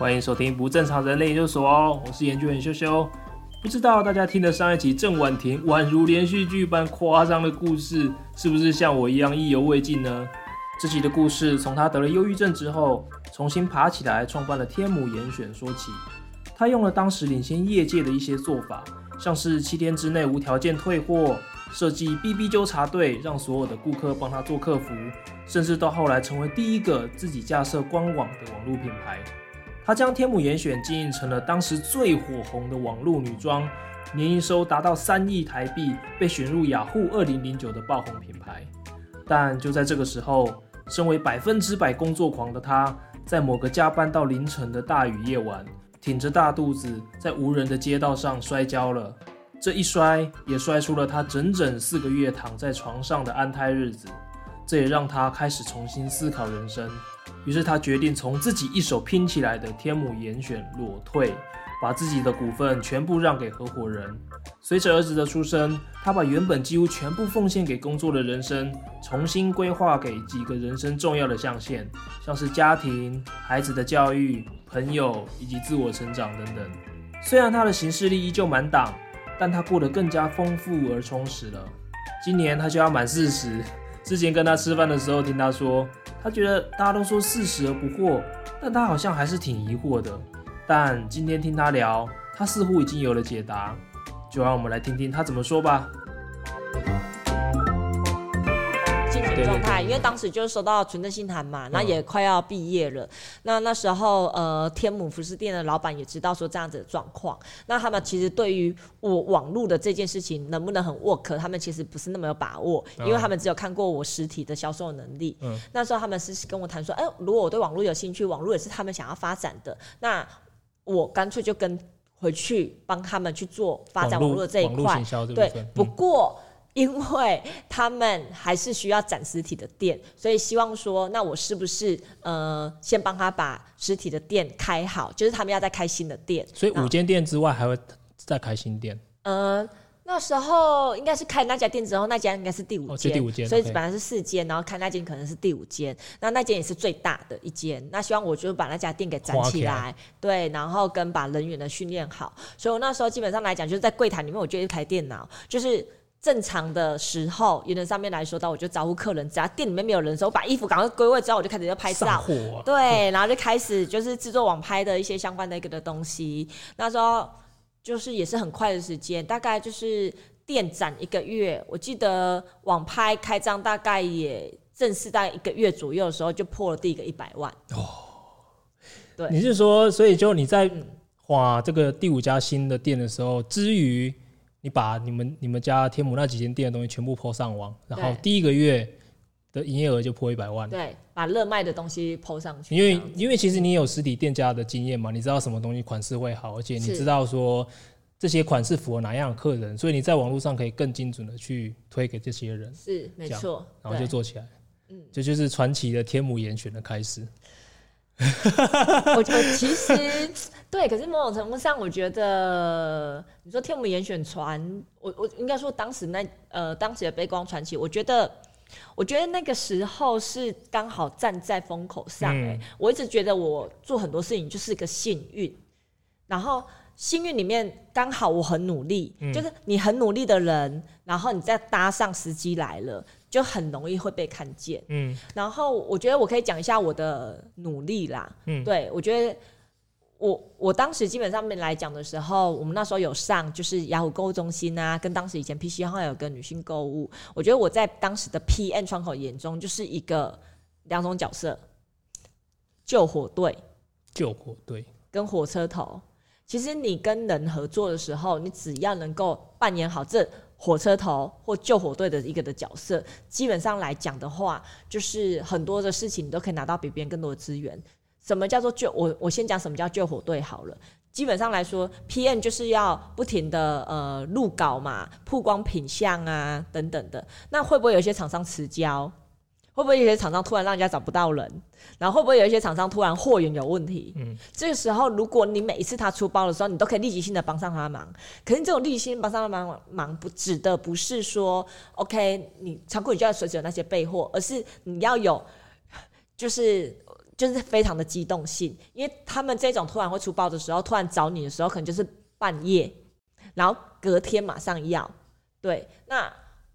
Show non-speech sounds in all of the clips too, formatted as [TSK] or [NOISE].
欢迎收听不正常人类研究所哦，我是研究员修修。不知道大家听的上一集郑婉婷宛如连续剧般夸张的故事，是不是像我一样意犹未尽呢？这集的故事从她得了忧郁症之后，重新爬起来创办了天母严选说起。她用了当时领先业界的一些做法，像是七天之内无条件退货。设计 BB 纠察队，让所有的顾客帮他做客服，甚至到后来成为第一个自己架设官网的网络品牌。他将天母严选经营成了当时最火红的网络女装，年营收达到三亿台币，被选入雅虎二零零九的爆红品牌。但就在这个时候，身为百分之百工作狂的他，在某个加班到凌晨的大雨夜晚，挺着大肚子在无人的街道上摔跤了。这一摔也摔出了他整整四个月躺在床上的安胎日子，这也让他开始重新思考人生。于是他决定从自己一手拼起来的天母严选裸退，把自己的股份全部让给合伙人。随着儿子的出生，他把原本几乎全部奉献给工作的人生重新规划给几个人生重要的象限，像是家庭、孩子的教育、朋友以及自我成长等等。虽然他的行事历依旧满档。但他过得更加丰富而充实了。今年他就要满四十。之前跟他吃饭的时候，听他说，他觉得大家都说四十而不惑，但他好像还是挺疑惑的。但今天听他聊，他似乎已经有了解答。就让我们来听听他怎么说吧。状态，因为当时就是收到存证信函嘛，那也快要毕业了。那那时候，呃，天母服饰店的老板也知道说这样子的状况。那他们其实对于我网络的这件事情能不能很 work，他们其实不是那么有把握，因为他们只有看过我实体的销售能力。嗯。那时候他们是跟我谈说，哎，如果我对网络有兴趣，网络也是他们想要发展的，那我干脆就跟回去帮他们去做发展网络这一块。对，不过。因为他们还是需要展实体的店，所以希望说，那我是不是呃，先帮他把实体的店开好？就是他们要再开新的店，所以五间店之外还会再开新店。呃，那时候应该是开那家店之后，那家应该是第五间，哦，第五间，所以本来是四间，然后开那间可能是第五间，那那间也是最大的一间。那希望我就把那家店给展起来，对，然后跟把人员的训练好。所以我那时候基本上来讲，就是在柜台里面，我就一台电脑，就是。正常的时候，原则上面来说，到我就招呼客人，只要店里面没有人的时候，我把衣服赶快归位之后，我就开始就拍照，啊、对，然后就开始就是制作网拍的一些相关的一个的东西。那时候就是也是很快的时间，大概就是店展一个月，我记得网拍开张大概也正式大概一个月左右的时候，就破了第一个一百万。哦，对，你是说，所以就你在画这个第五家新的店的时候，至于。你把你们你们家天母那几间店的东西全部 po 上网，然后第一个月的营业额就破一百万。对，把热卖的东西 po 上去。因为因为其实你有实体店家的经验嘛，你知道什么东西款式会好，而且你知道说这些款式符合哪样的客人，所以你在网络上可以更精准的去推给这些人。是，没错。然后就做起来，嗯，这就，就是传奇的天母严选的开始。我我其实对，可是某种程度上，我觉得你说天母严选传，我我应该说当时那呃当时的悲光传奇，我觉得我觉得那个时候是刚好站在风口上哎、我一直觉得我做很多事情就是个幸运，然后幸运里面刚好我很努力、嗯，就是你很努力的人，然后你再搭上时机来了。就很容易会被看见，嗯，然后我觉得我可以讲一下我的努力啦，嗯，对，我觉得我我当时基本上面来讲的时候，我们那时候有上就是雅虎购物中心啊，跟当时以前 PC 好像有个女性购物，我觉得我在当时的 PM 窗口眼中就是一个两种角色，救火队，救火队跟火车头，其实你跟人合作的时候，你只要能够扮演好这。火车头或救火队的一个的角色，基本上来讲的话，就是很多的事情你都可以拿到比别人更多的资源。什么叫做救？我我先讲什么叫救火队好了。基本上来说，PM 就是要不停的呃录稿嘛，曝光品相啊等等的。那会不会有一些厂商迟交？会不会有些厂商突然让人家找不到人？然后会不会有一些厂商突然货源有问题？嗯，这个时候如果你每一次他出包的时候，你都可以立即性的帮上他的忙。可是这种立即性帮上他忙忙不指的不是说，OK，你仓库里就要随时有那些备货，而是你要有，就是。就是非常的机动性，因为他们这种突然会出包的时候，突然找你的时候，可能就是半夜，然后隔天马上要。对，那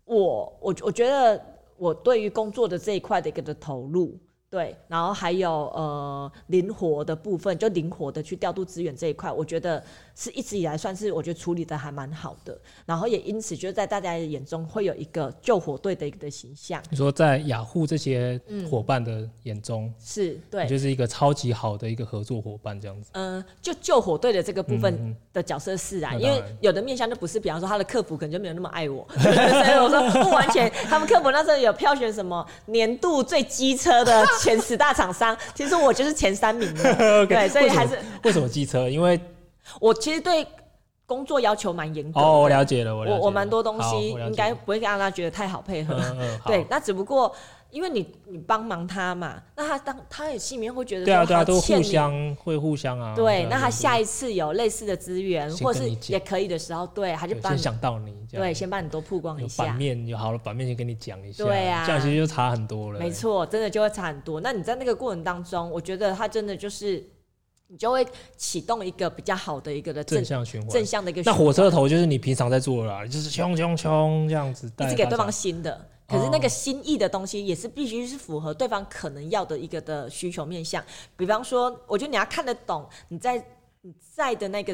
我我我觉得我对于工作的这一块的一个的投入。对，然后还有呃灵活的部分，就灵活的去调度资源这一块，我觉得是一直以来算是我觉得处理的还蛮好的。然后也因此，就在大家的眼中会有一个救火队的一个的形象。你说在雅虎这些伙伴的眼中，嗯、是对，就是一个超级好的一个合作伙伴这样子。嗯、呃，就救火队的这个部分的角色是啊，嗯、因为有的面向就不是，比方说他的客服可能就没有那么爱我，[LAUGHS] 所以我说不完全。他们客服那时候有票选什么年度最机车的。前十大厂商，其实我就是前三名的，[LAUGHS] okay, 对，所以还是为什么机车？因为我其实对工作要求蛮严格的。哦，我了解了，我我蛮多东西应该不会让他觉得太好配合。嗯嗯、对，那只不过。因为你你帮忙他嘛，那他当他也心里面会觉得说，对啊对啊，都互相会互相啊。对，那他下一次有类似的资源，或是也可以的时候，对，他就帮想到你，对，先帮你多曝光一下。版面有好了，版面先跟你讲一下，对啊，这样其实就差很多了。没错，真的就会差很多。那你在那个过程当中，我觉得他真的就是你就会启动一个比较好的一个的正向循环，正向的一个。那火车头就是你平常在做啦，就是冲冲冲这样子，一直给对方新的。可是那个心意的东西也是必须是符合对方可能要的一个的需求面向，比方说，我觉得你要看得懂你在你在的那个。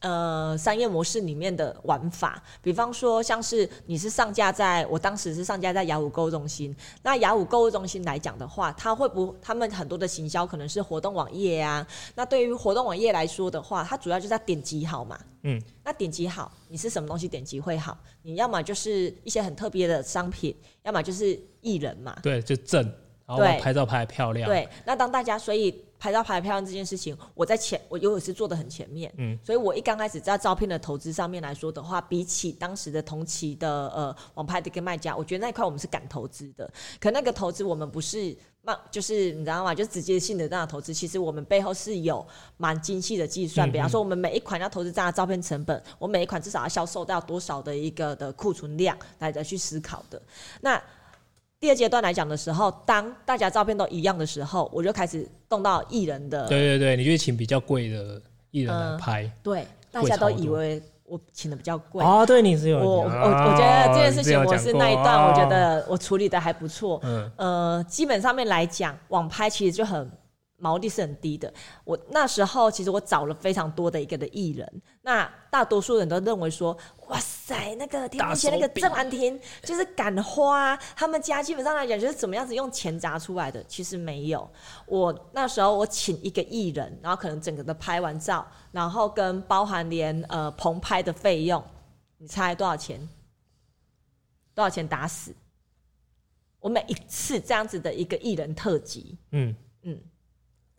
呃，商业模式里面的玩法，比方说像是你是上架在，我当时是上架在雅虎购物中心。那雅虎购物中心来讲的话，它会不，他们很多的行销可能是活动网页啊。那对于活动网页来说的话，它主要就是要点击好嘛。嗯。那点击好，你是什么东西点击会好？你要么就是一些很特别的商品，要么就是艺人嘛。对，就正，然后拍照拍得漂亮。对。那当大家所以。拍照拍得漂亮这件事情，我在前我永远是做的很前面，嗯，所以我一刚开始在照片的投资上面来说的话，比起当时的同期的呃网拍的一个卖家，我觉得那一块我们是敢投资的。可那个投资我们不是那，就是你知道吗？就直接性的这样投资，其实我们背后是有蛮精细的计算。比方说，我们每一款要投资这样的照片成本，我每一款至少要销售到多少的一个的库存量来来去思考的。那第二阶段来讲的时候，当大家照片都一样的时候，我就开始动到艺人的。对对对，你就请比较贵的艺人来拍。呃、对，大家都以为我请的比较贵哦。对，你是有我我我觉得这件事情我是那一段，我觉得我处理的还不错。嗯、哦、呃，基本上面来讲，网拍其实就很。毛利是很低的。我那时候其实我找了非常多的一个的艺人，那大多数人都认为说，哇塞，那个天天那个郑安婷就是敢花，他们家基本上来讲就是怎么样子用钱砸出来的。其实没有，我那时候我请一个艺人，然后可能整个的拍完照，然后跟包含连呃棚拍的费用，你猜多少钱？多少钱打死？我每一次这样子的一个艺人特辑，嗯嗯。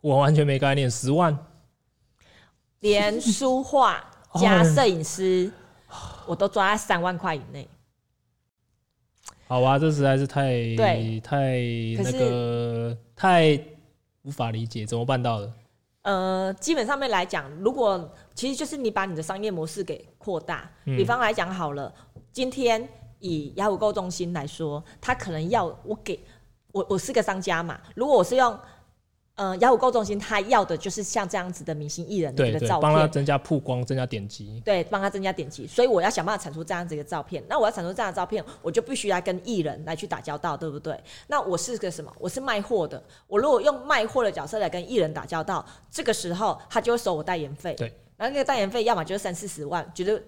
我完全没概念，十万，连书画 [LAUGHS] 加摄影师，我都抓在三万块以内。好啊，这实在是太对太那个太无法理解，怎么办到的？呃，基本上面来讲，如果其实就是你把你的商业模式给扩大，嗯、比方来讲好了，今天以雅虎购中心来说，他可能要我给我我是个商家嘛，如果我是用。嗯、呃，雅虎购中心他要的就是像这样子的明星艺人的一个照片，帮他增加曝光、增加点击。对，帮他增加点击，所以我要想办法产出这样子一个照片。那我要产出这样的照片，我就必须要跟艺人来去打交道，对不对？那我是个什么？我是卖货的。我如果用卖货的角色来跟艺人打交道，这个时候他就会收我代言费。对，然后那个代言费要么就是三四十万，觉得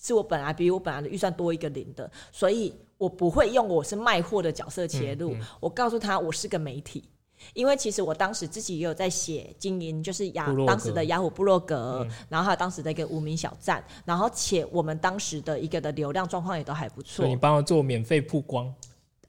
是我本来比我本来的预算多一个零的，所以我不会用我是卖货的角色切入。嗯嗯、我告诉他，我是个媒体。因为其实我当时自己也有在写经营，就是雅当时的雅虎部落格，嗯、然后还有当时的一个无名小站，然后且我们当时的一个的流量状况也都还不错。你帮他做免费曝光？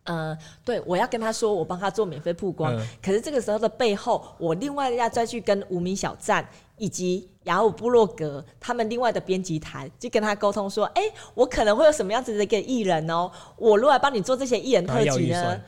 呃，对，我要跟他说，我帮他做免费曝光。嗯、可是这个时候的背后，我另外要再去跟无名小站以及雅虎部落格他们另外的编辑台，就跟他沟通说，哎，我可能会有什么样子的一个艺人哦，我如果来帮你做这些艺人特辑呢，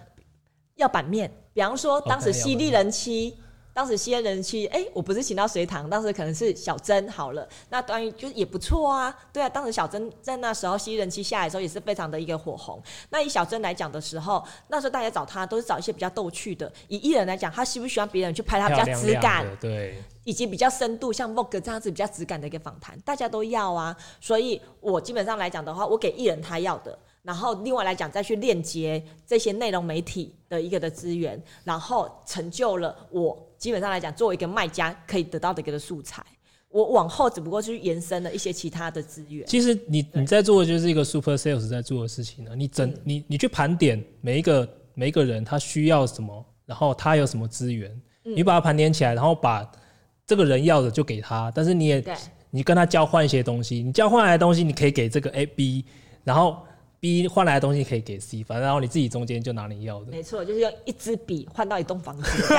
要版面。比方说，当时犀利人妻，当时吸烟人气，哎、欸，我不是请到隋唐，当时可能是小珍好了，那当然就是也不错啊。对啊，当时小珍在那时候吸人气下来的时候，也是非常的一个火红。那以小珍来讲的时候，那时候大家找她都是找一些比较逗趣的。以艺人来讲，他喜不喜欢别人去拍他比较质感，对，以及比较深度，像 Vogue 这样子比较质感的一个访谈，大家都要啊。所以我基本上来讲的话，我给艺人他要的。然后另外来讲，再去链接这些内容媒体的一个的资源，然后成就了我基本上来讲，作为一个卖家可以得到的一个的素材。我往后只不过是延伸了一些其他的资源。其实你你在做的就是一个 super sales 在做的事情呢。你整、嗯、你你去盘点每一个每一个人他需要什么，然后他有什么资源，嗯、你把它盘点起来，然后把这个人要的就给他，但是你也你跟他交换一些东西，你交换来的东西你可以给这个 A B，然后。B 换来的东西可以给 C，反正然后你自己中间就拿你要的。没错，就是用一支笔换到一栋房子。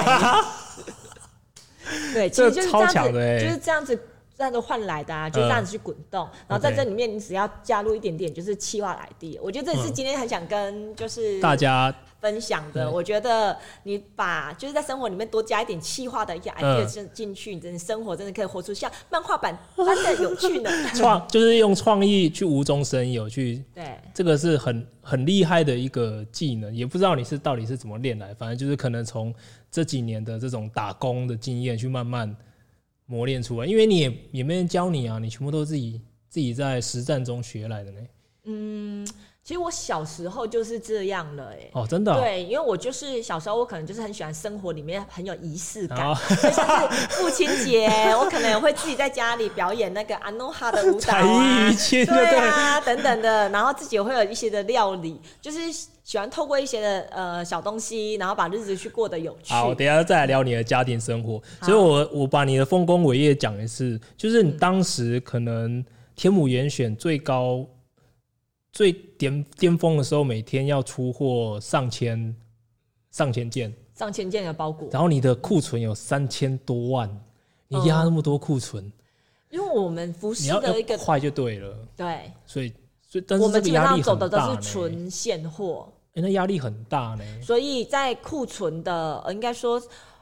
[LAUGHS] 对，其实就是这样子，就是这样子。这样子换来的啊，就这样子去滚动，嗯、然后在这里面你只要加入一点点，就是企划 idea。我觉得这也是今天很想跟就是大家分享的。我觉得你把就是在生活里面多加一点气化的一些 idea 进进去，你真的生活真的可以活出像漫画版般的有趣呢。创就是用创意去无中生有，去对这个是很很厉害的一个技能。也不知道你是到底是怎么练来，反正就是可能从这几年的这种打工的经验去慢慢。磨练出来，因为你也也没人教你啊，你全部都自己自己在实战中学来的呢。嗯，其实我小时候就是这样了，哎。哦，真的、哦。对，因为我就是小时候，我可能就是很喜欢生活里面很有仪式感，哦、就 [LAUGHS] 像是父亲节，我可能也会自己在家里表演那个阿诺哈的舞蹈啊，对啊，等等的，然后自己也会有一些的料理，就是。喜欢透过一些的呃小东西，然后把日子去过得有趣。好，等一下再来聊你的家庭生活。所以我我把你的丰功伟业讲一次，就是你当时可能天母严选最高、嗯、最巅巅峰的时候，每天要出货上千上千件，上千件的包裹。然后你的库存有三千多万，你压那么多库存、嗯，因为我们服饰的一个快就对了，对，所以。所以，但是我们基本上走的都是纯现货，欸，那压力很大呢。所以在库存的，呃应该说，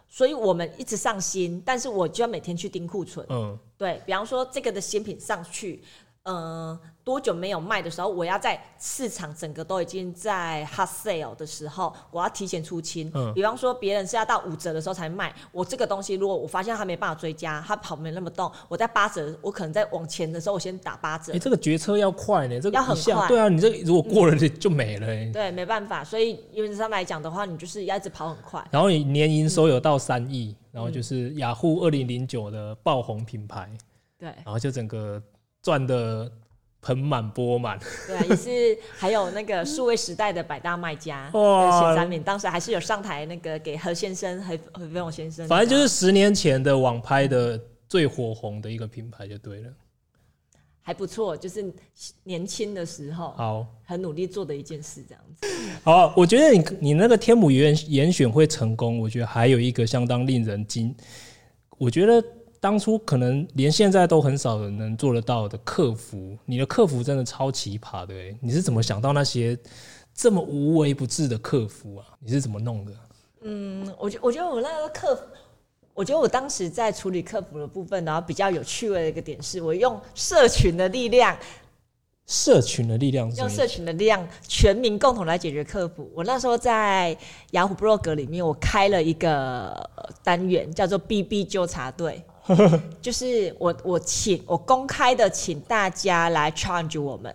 所以我们一直上新，但是我就要每天去盯库存。嗯，对，比方说这个的新品上去，嗯。多久没有卖的时候，我要在市场整个都已经在 hot sale 的时候，我要提前出清。嗯，比方说别人是要到五折的时候才卖，我这个东西如果我发现他没办法追加，他跑没那么动，我在八折，我可能在往前的时候我先打八折。你、欸、这个决策要快呢，这个要很快。对啊，你这个如果过了就就没了、欸。对，没办法，所以原则上来讲的话，你就是要一直跑很快。然后你年营收有到三亿、嗯，然后就是雅虎二零零九的爆红品牌。对，然后就整个赚的。盆满钵满，对啊，也是还有那个数位时代的百大卖家哇，前三名，当时还是有上台那个给何先生、何何飞鸿先生，反正就是十年前的网拍的最火红的一个品牌就对了，还不错，就是年轻的时候，好，很努力做的一件事，这样子。好，我觉得你你那个天母严严选会成功，我觉得还有一个相当令人惊，我觉得。当初可能连现在都很少人能做得到的客服，你的客服真的超奇葩的欸！你是怎么想到那些这么无微不至的客服啊？你是怎么弄的？嗯，我觉我觉得我那个客服，我觉得我当时在处理客服的部分，然后比较有趣味的一个点是，我用社群的力量，社群的力量，用社群的力量，全民共同来解决客服。我那时候在雅虎 Blog 里面，我开了一个单元，叫做 “BB 纠察队”。[LAUGHS] 就是我我请我公开的请大家来 challenge 我们，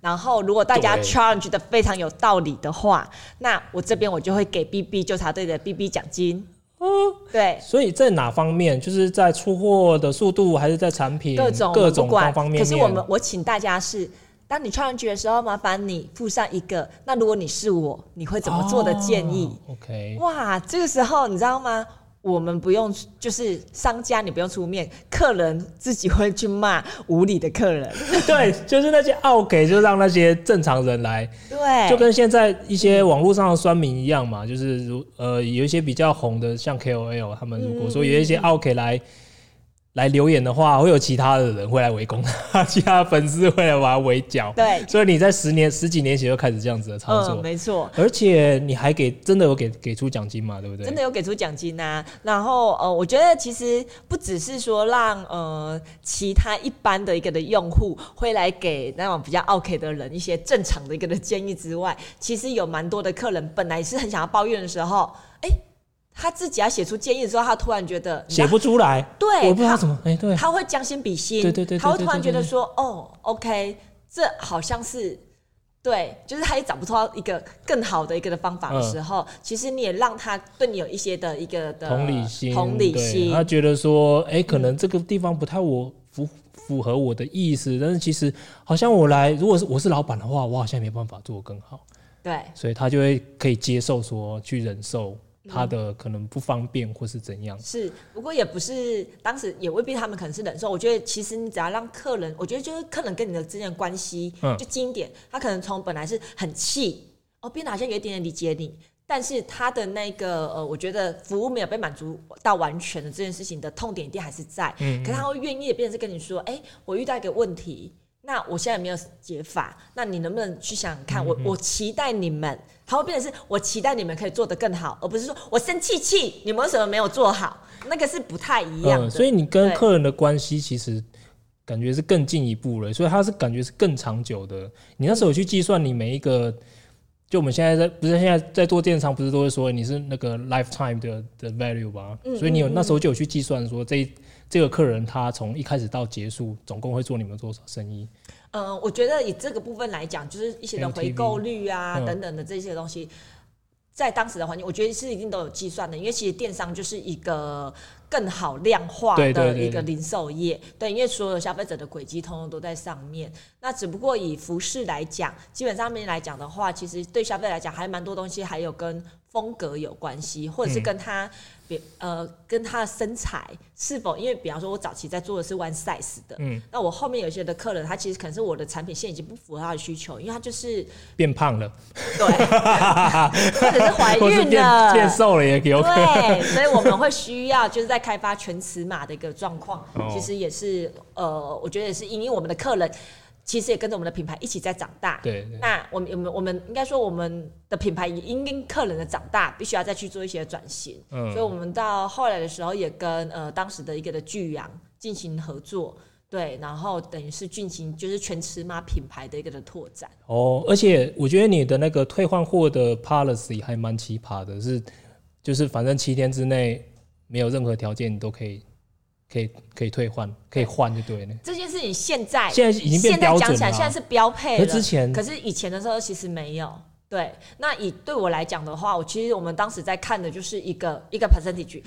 然后如果大家 challenge 的非常有道理的话，那我这边我就会给 BB 纠察队的 BB 奖金。嗯，对。所以在哪方面？就是在出货的速度，还是在产品各种各种方方面面？可是我们我请大家是，当你 challenge 的时候，麻烦你附上一个。那如果你是我，你会怎么做的建议？哦，OK。哇，这个时候你知道吗？我们不用，就是商家你不用出面，客人自己会去骂无理的客人。[LAUGHS] 对，就是那些奥给，就让那些正常人来。对，就跟现在一些网络上的酸民一样嘛，就是如呃有一些比较红的，像 KOL 他们如果说有一些奥给来来留言的话，会有其他的人会来围攻他，[LAUGHS] 其他的粉丝会来把他围剿。对，所以你在十年、十几年前就开始这样子的操作，嗯、没错。而且你还给真的有给给出奖金嘛？对不对？真的有给出奖金啊。然后呃，我觉得其实不只是说让呃其他一般的一个的用户会来给那种比较 OK 的人一些正常的一个的建议之外，其实有蛮多的客人本来是很想要抱怨的时候，哎。他自己要写出建议的时候，他突然觉得写不出来，对，我不知道怎么，哎、欸，对，他会将心比心，对对对，他会突然觉得说，哦，OK，这好像是对，就是他也找不出一个更好的一个的方法的时候，嗯、其实你也让他对你有一些的一个的同理心，同理心，他觉得说，哎、欸，可能这个地方不太我符符合我的意思，但是其实好像我来，如果是我是老板的话，我好像没办法做得更好，对，所以他就会可以接受说去忍受。他的可能不方便或是怎样？是，不过也不是，当时也未必他们可能是忍受。我觉得其实你只要让客人，我觉得就是客人跟你的之间的关系，就经典。他可能从本来是很气，哦，变得好像有一点点理解你，但是他的那个呃，我觉得服务没有被满足到完全的这件事情的痛点一定还是在。嗯，可是他会愿意变成是跟你说，哎，我遇到一个问题。那我现在没有解法，那你能不能去想想看？我我期待你们，它会变成是我期待你们可以做得更好，而不是说我生气气，你们为什么没有做好？那个是不太一样的。嗯，所以你跟客人的关系其实感觉是更进一步了，所以他是感觉是更长久的。你那时候去计算你每一个，就我们现在在不是现在在做电商，不是都会说你是那个 lifetime 的的 value 吧？所以你有那时候就有去计算说这。这个客人他从一开始到结束，总共会做你们多少生意？嗯、呃，我觉得以这个部分来讲，就是一些的回购率啊等等的这些东西，在当时的环境，我觉得是一定都有计算的。因为其实电商就是一个更好量化的一个零售业，对，因为所有消费者的轨迹通通都在上面。那只不过以服饰来讲，基本上面来讲的话，其实对消费来讲还蛮多东西，还有跟风格有关系，或者是跟他。别呃，跟他的身材是否，因为比方说，我早期在做的是 one size 的，嗯，那我后面有些的客人，他其实可能是我的产品线已经不符合他的需求，因为他就是变胖了，对，或者是 [LAUGHS] 怀孕了，变瘦了也有可能，对，所以我们会需要就是在开发全尺码的一个状况，哦、其实也是呃，我觉得也是因为我们的客人。其实也跟着我们的品牌一起在长大。对，对。那我们我们我们应该说，我们的品牌也因应客人的长大，必须要再去做一些转型。嗯。所以我们到后来的时候，也跟呃当时的一个的巨阳进行合作，对，然后等于是进行就是全尺码品牌的一个的拓展。哦，而且我觉得你的那个退换货的 policy 还蛮奇葩的，是就是反正七天之内没有任何条件，你都可以。可以可以退换，可以换就对了。这件事情现在现在已经变标准了，现在讲起来现在是标配了。之前可是以前的时候其实没有。对，那以对我来讲的话，我其实我们当时在看的就是一个一个 percentage。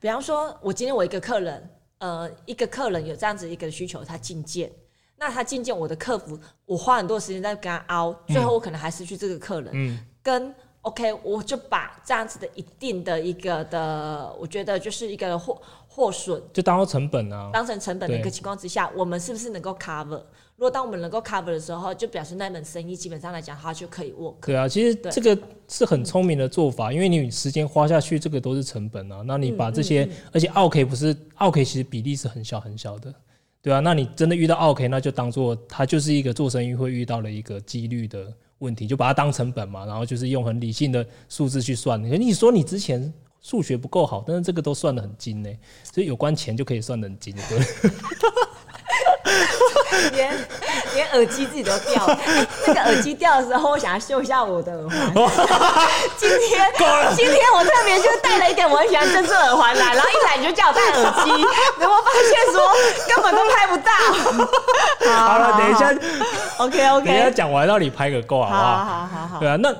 比方说，我今天我一个客人，呃，一个客人有这样子一个需求，他进件，那他进件，我的客服我花很多时间在跟他凹，最后我可能还失去这个客人。嗯，跟 OK，我就把这样子的一定的一个的，我觉得就是一个货。破损就当做成本啊，当成成本的一个情况之下，我们是不是能够 cover？如果当我们能够 cover 的时候，就表示那门生意基本上来讲，它就可以 work。对啊，其实这个是很聪明的做法，因为你时间花下去，这个都是成本啊。那你把这些，而且 OK 不是 OK，其实比例是很小很小的，对啊，那你真的遇到 OK，那就当做它就是一个做生意会遇到的一个几率的问题，就把它当成本嘛，然后就是用很理性的数字去算。你说你之前。数学不够好，但是这个都算得很精呢，所以有关钱就可以算得很精，对。[LAUGHS] 连连耳机自己都掉了，欸，这个耳机掉的时候，我想要秀一下我的耳环。[LAUGHS] 今天今天我特别就戴了一点我很喜欢珍珠耳环来，然后一来你就叫我戴耳机，[LAUGHS] 然后发现说根本都拍不到。好了，等一下，OK OK，等一下讲完让你拍个够好不好？好好好好。对啊，那。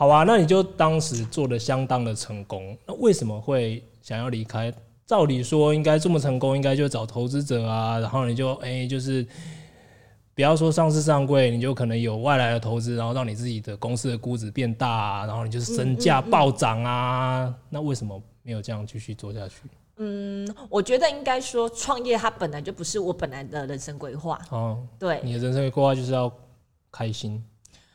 好啊，那你就当时做的相当的成功，那为什么会想要离开？照理说应该这么成功，应该就找投资者啊，然后你就哎、欸，就是不要说上市上柜，你就可能有外来的投资，然后让你自己的公司的估值变大啊，然后你就是身价暴涨啊。嗯嗯嗯，那为什么没有这样继续做下去？嗯，我觉得应该说创业它本来就不是我本来的人生规划。哦，对，你的人生规划就是要开心。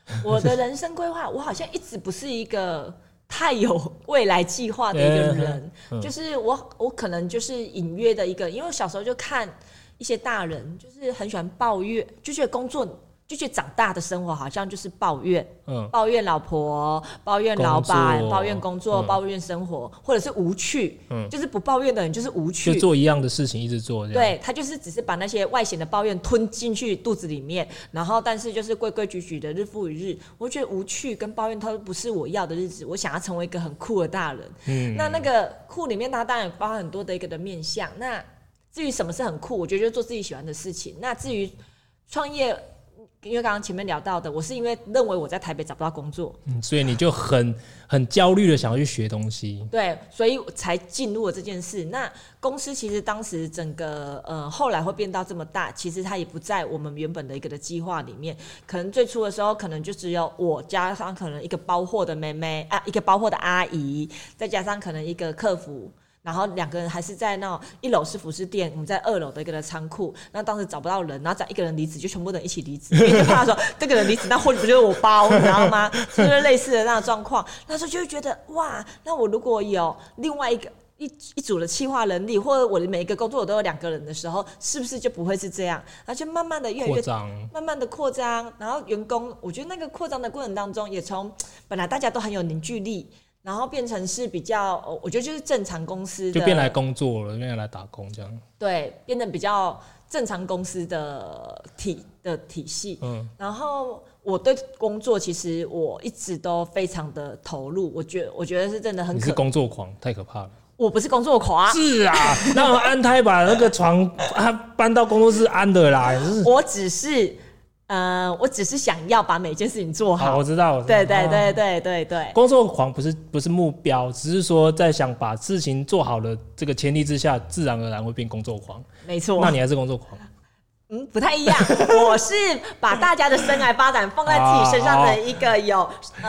[LAUGHS] 我的人生规划，我好像一直不是一个太有未来计划的一个人，嗯、就是我我可能就是隐约的一个，因为我小时候就看一些大人，就是很喜欢抱怨，就觉得工作。就觉得长大的生活好像就是抱怨，嗯，抱怨老婆，抱怨老板，抱怨工作，抱怨生活，或者是无趣，嗯，就是不抱怨的人就是无趣，就做一样的事情一直做，对，他就是只是把那些外显的抱怨吞进去肚子里面，然后但是就是规规矩矩的日复一日。我觉得无趣跟抱怨，它都不是我要的日子。我想要成为一个很酷的大人，嗯，那那个酷里面，它当然包含很多的一个的面向。那至于什么是很酷，我觉得就做自己喜欢的事情。那至于创业。因为刚刚前面聊到的，我是因为认为我在台北找不到工作，嗯，所以你就很很焦虑的想要去学东西，对，所以才进入了这件事。那公司其实当时整个呃后来会变到这么大，其实它也不在我们原本的一个的计划里面。可能最初的时候，可能就只有我加上可能一个包货的妹妹啊，一个包货的阿姨，再加上可能一个客服。然后两个人还是在那一楼是服饰店，我们在二楼的一个的仓库。那当时找不到人，然后只要一个人离职，就全部人一起离职，因 [LAUGHS] 为就怕说这个人离职，那货不就是我包，你知道吗？就是类似的那种状况。那时候就会觉得哇，那我如果有另外一个一一组的企划能力，或者我的每一个工作我都有两个人的时候，是不是就不会是这样？然后就慢慢的越来越慢慢的扩张，然后员工，我觉得那个扩张的过程当中，也从本来大家都很有凝聚力。然后变成是比较，我觉得就是正常公司的，就变来工作了，变来打工这样。对，变得比较正常公司的体的体系。嗯。然后我对工作其实我一直都非常的投入，我觉得我觉得是真的很可。你是工作狂，太可怕了。我不是工作狂。啊是啊，那我安胎把那个床啊搬到工作室安的啦。[LAUGHS] 我只是。呃，我只是想要把每件事情做好。好，我知道。对对对对对对。工作狂不是不是目标，只是说在想把事情做好的这个前提之下，自然而然会变工作狂。没错。那你还是工作狂？嗯，不太一样。[LAUGHS] 我是把大家的生涯发展放在自己身上的一个有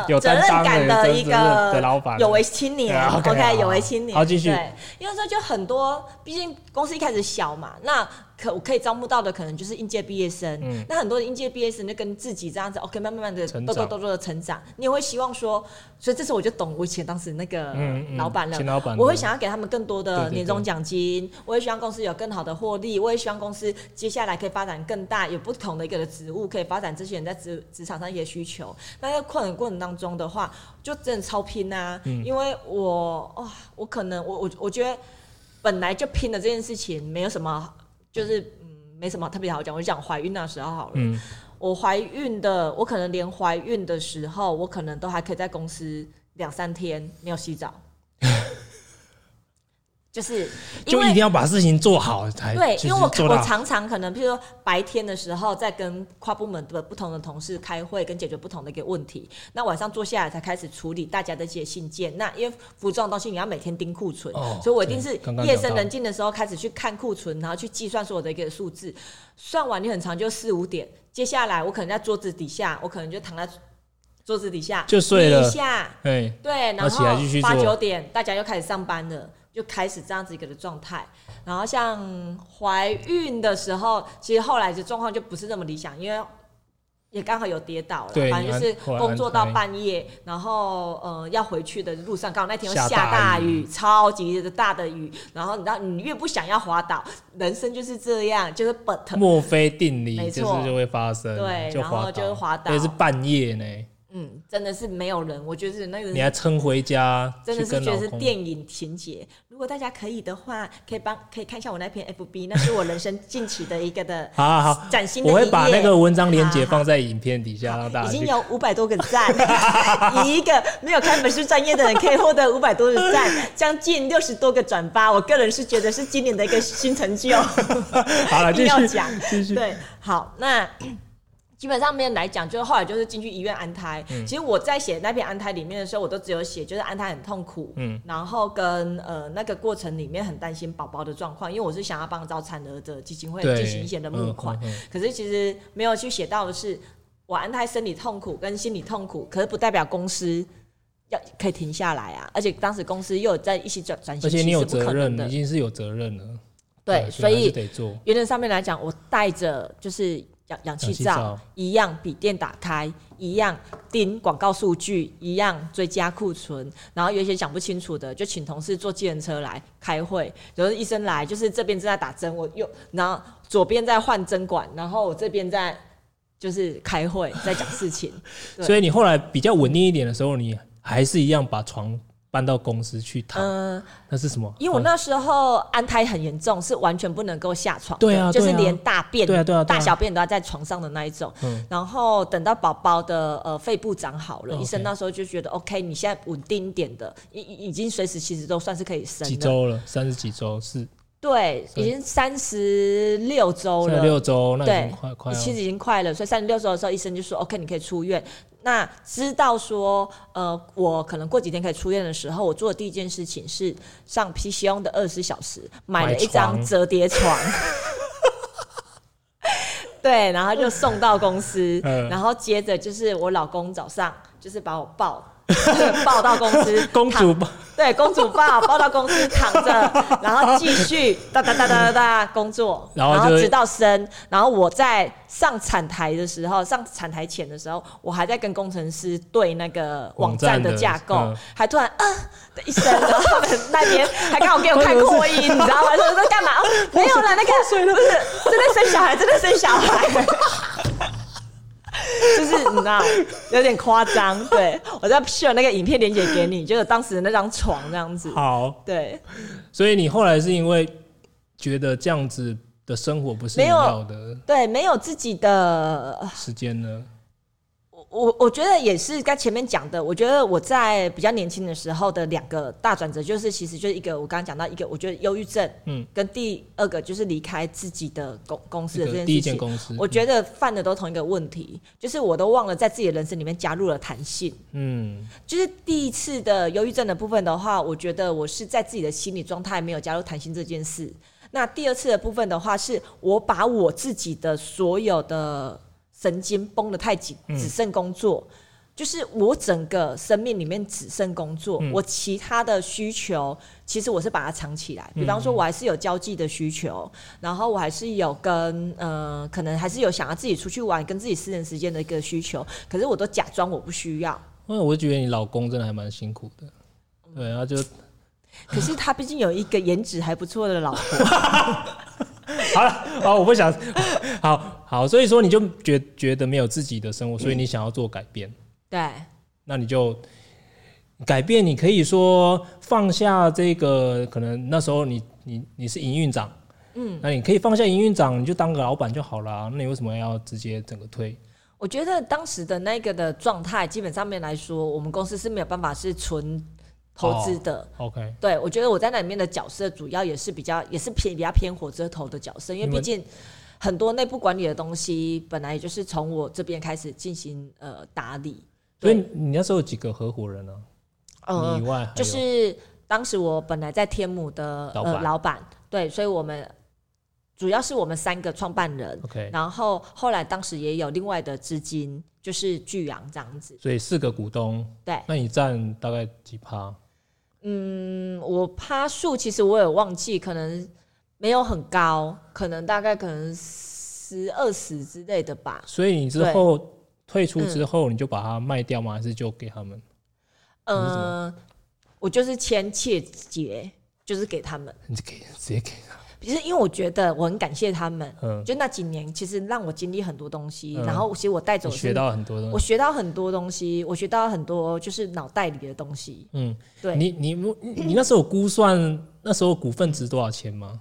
有责任感的一个的老板，有为青年。[LAUGHS] OK，有为青年。好，继续。对，因为说就很多，毕竟公司一开始小嘛，那。可我可以招募到的可能就是应届毕业生，嗯、那很多的应届毕业生就跟自己这样子，OK，慢慢慢的，多多多多的成长。你也会希望说，所以这时候我就懂我以前当时那个老板了。嗯嗯、老板，我会想要给他们更多的年终奖金，我也希望公司有更好的获利，我也希望公司接下来可以发展更大，有不同的一个的职务可以发展这些人在职职场上一些需求。那在扩展过程当中的话，就真的超拼啊！嗯、因为我哦，我可能我我我觉得本来就拼的这件事情没有什么。就是嗯，没什么特别好讲。我就讲怀孕那时候好了。嗯，我怀孕的，我可能连怀孕的时候，我可能都还可以在公司两三天没有洗澡。[LAUGHS] 就是，就一定要把事情做好才对，因为我我常常可能，譬如说白天的时候在跟跨部门的不同的同事开会，跟解决不同的一个问题，那晚上坐下来才开始处理大家的一些信件。那因为服装的东西你要每天盯库存，哦、所以我一定是夜深人静的时候开始去看库存，然后去计算所有的一个数字，算完你很长就四五点。接下来我可能在桌子底下，我可能就躺在桌子底下就睡了一下，对，对，然后八九点大家又开始上班了。就开始这样子一个的状态，然后像怀孕的时候，其实后来的状况就不是那么理想，因为也刚好有跌倒了，对反正就是工作到半夜，然后呃要回去的路上，刚好那天又下大雨，超级的大的雨，然后你知道你越不想要滑倒，人生就是这样，就是 but 墨菲定理，没错，就会发生，对，然后就是滑倒，也是半夜呢。嗯，真的是没有人，我觉得是那个。你还撑回家？真的是觉得是电影情节。如果大家可以的话，可以帮可以看一下我那篇 FB，那是我人生近期的一个的。[LAUGHS] 好好好，崭新的一页。我会把那个文章连接放在影片底下，让大家。已经有五百多个赞，以 [LAUGHS] 一个没有开美术专业的人可以获得五百多个赞，将近六十多个转发，我个人是觉得是今年的一个新成就。[LAUGHS] 好了，继续讲，继续。对，好，那。基本上面来讲，就是后来就是进去医院安胎。嗯、其实我在写那篇安胎里面的时候，我都只有写就是安胎很痛苦，嗯，然后跟呃那个过程里面很担心宝宝的状况，因为我是想要帮早产儿的基金会进行一些的募款。嗯嗯嗯、可是其实没有去写到的是，我安胎生理痛苦跟心理痛苦，可是不代表公司要可以停下来啊。而且当时公司又有在一起转转型，而且你有责任，已经是有责任了。对，所以原则上面来讲，我带着就是。氧氧气罩，一样笔电打开，一样盯广告数据，一样追加库存，然后有一些讲不清楚的，就请同事坐计程车来开会。有的医生来，就是这边正在打针，我又然后左边在换针管，然后我这边在就是开会，在讲事情。所以你后来比较稳定一点的时候，你还是一样把床。搬到公司去躺，嗯，那是什么？因为我那时候安胎很严重，是完全不能够下床。对啊，就是连大便，对啊，对啊，大小便都要在床上的那一种。嗯，然后等到宝宝的呃肺部长好了，医生那时候就觉得 OK，你现在稳定一点的，已已经随时其实都算是可以生。几周了？三十几周是？对，已经三十六周了。六周，那已经快快，其实已经快了。所以三十六周的时候，医生就说 OK，你可以出院。那知道说，呃，我可能过几天可以出院的时候，我做的第一件事情是上 PChome 的二十四小时，买了一张折叠床，床 [LAUGHS] 对，然后就送到公司，[LAUGHS] 嗯、然后接着就是我老公早上就是把我抱。抱到公司，[LAUGHS] 公主抱，对，公主抱，[LAUGHS] 抱到公司躺着，[LAUGHS] 然后继续哒哒哒哒哒哒工作，然后直到生。然后我在上产台的时候，上产台前的时候，我还在跟工程师对那个网站的架构，还突然啊的一声，然后他们那边还刚好给我看扩音，你知道吗？说在干嘛？没有了，那个不是正在生小孩，正在生小孩。[LAUGHS] 就是你知道，有点夸张。对，我在 share 那个影片连接给你，就是当时的那张床这样子。好，对。所以你后来是因为觉得这样子的生活不是你要的，对，没有自己的时间呢？我我觉得也是，刚前面讲的，我觉得我在比较年轻的时候的两个大转折，就是其实就是一个我刚刚讲到一个，我觉得忧郁症，嗯，跟第二个就是离开自己的公公司的这件事情，第一间公司，我觉得犯的都同一个问题，就是我都忘了在自己的人生里面加入了弹性，嗯，就是第一次的忧郁症的部分的话，我觉得我是在自己的心理状态没有加入弹性这件事，那第二次的部分的话，是我把我自己的所有的。神经绷得太紧，只剩工作，嗯、就是我整个生命里面只剩工作。嗯、我其他的需求，其实我是把它藏起来。比方说，我还是有交际的需求，然后我还是有跟呃，可能还是有想要自己出去玩，跟自己私人时间的一个需求。可是我都假装我不需要。因为我觉得你老公真的还蛮辛苦的，对，然后就，可是他毕竟有一个颜值还不错的老婆。[LAUGHS] [LAUGHS] 好了，好，我不想，好好，所以说你就觉觉得没有自己的生活，所以你想要做改变，对，那你就改变，你可以说放下这个，可能那时候你你你是营运长，嗯，那你可以放下营运长，你就当个老板就好了，那你为什么要直接整个推？我觉得当时的那个的状态，基本上面来说，我们公司是没有办法是纯。投资的、oh,，OK，对，我觉得我在那里面的角色主要也是比较也是偏比较偏火车头的角色，因为毕竟很多内部管理的东西本来也就是从我这边开始进行呃打理。所以你那时候有几个合伙人呢、啊？呃，以外就是当时我本来在天母的呃，老板，对，所以我们主要是我们三个创办人，OK，然后后来当时也有另外的资金，就是巨阳这样子，所以四个股东，对，那你占大概几趴？嗯，我趴数其实我也忘记，可能没有很高，可能大概可能十二十之类的吧。所以你之后退出之后，你就把它卖掉吗？嗯、还是就给他们？嗯、呃，我就是签切结，就是给他们。你给直接给他。其实，因为我觉得我很感谢他们，嗯，就那几年，其实让我经历很多东西，然后其实我带走学到很多东西，我学到很多东西，我学到很多就是脑袋里的东西，嗯，对。你你你那时候估算那时候股份值多少钱吗？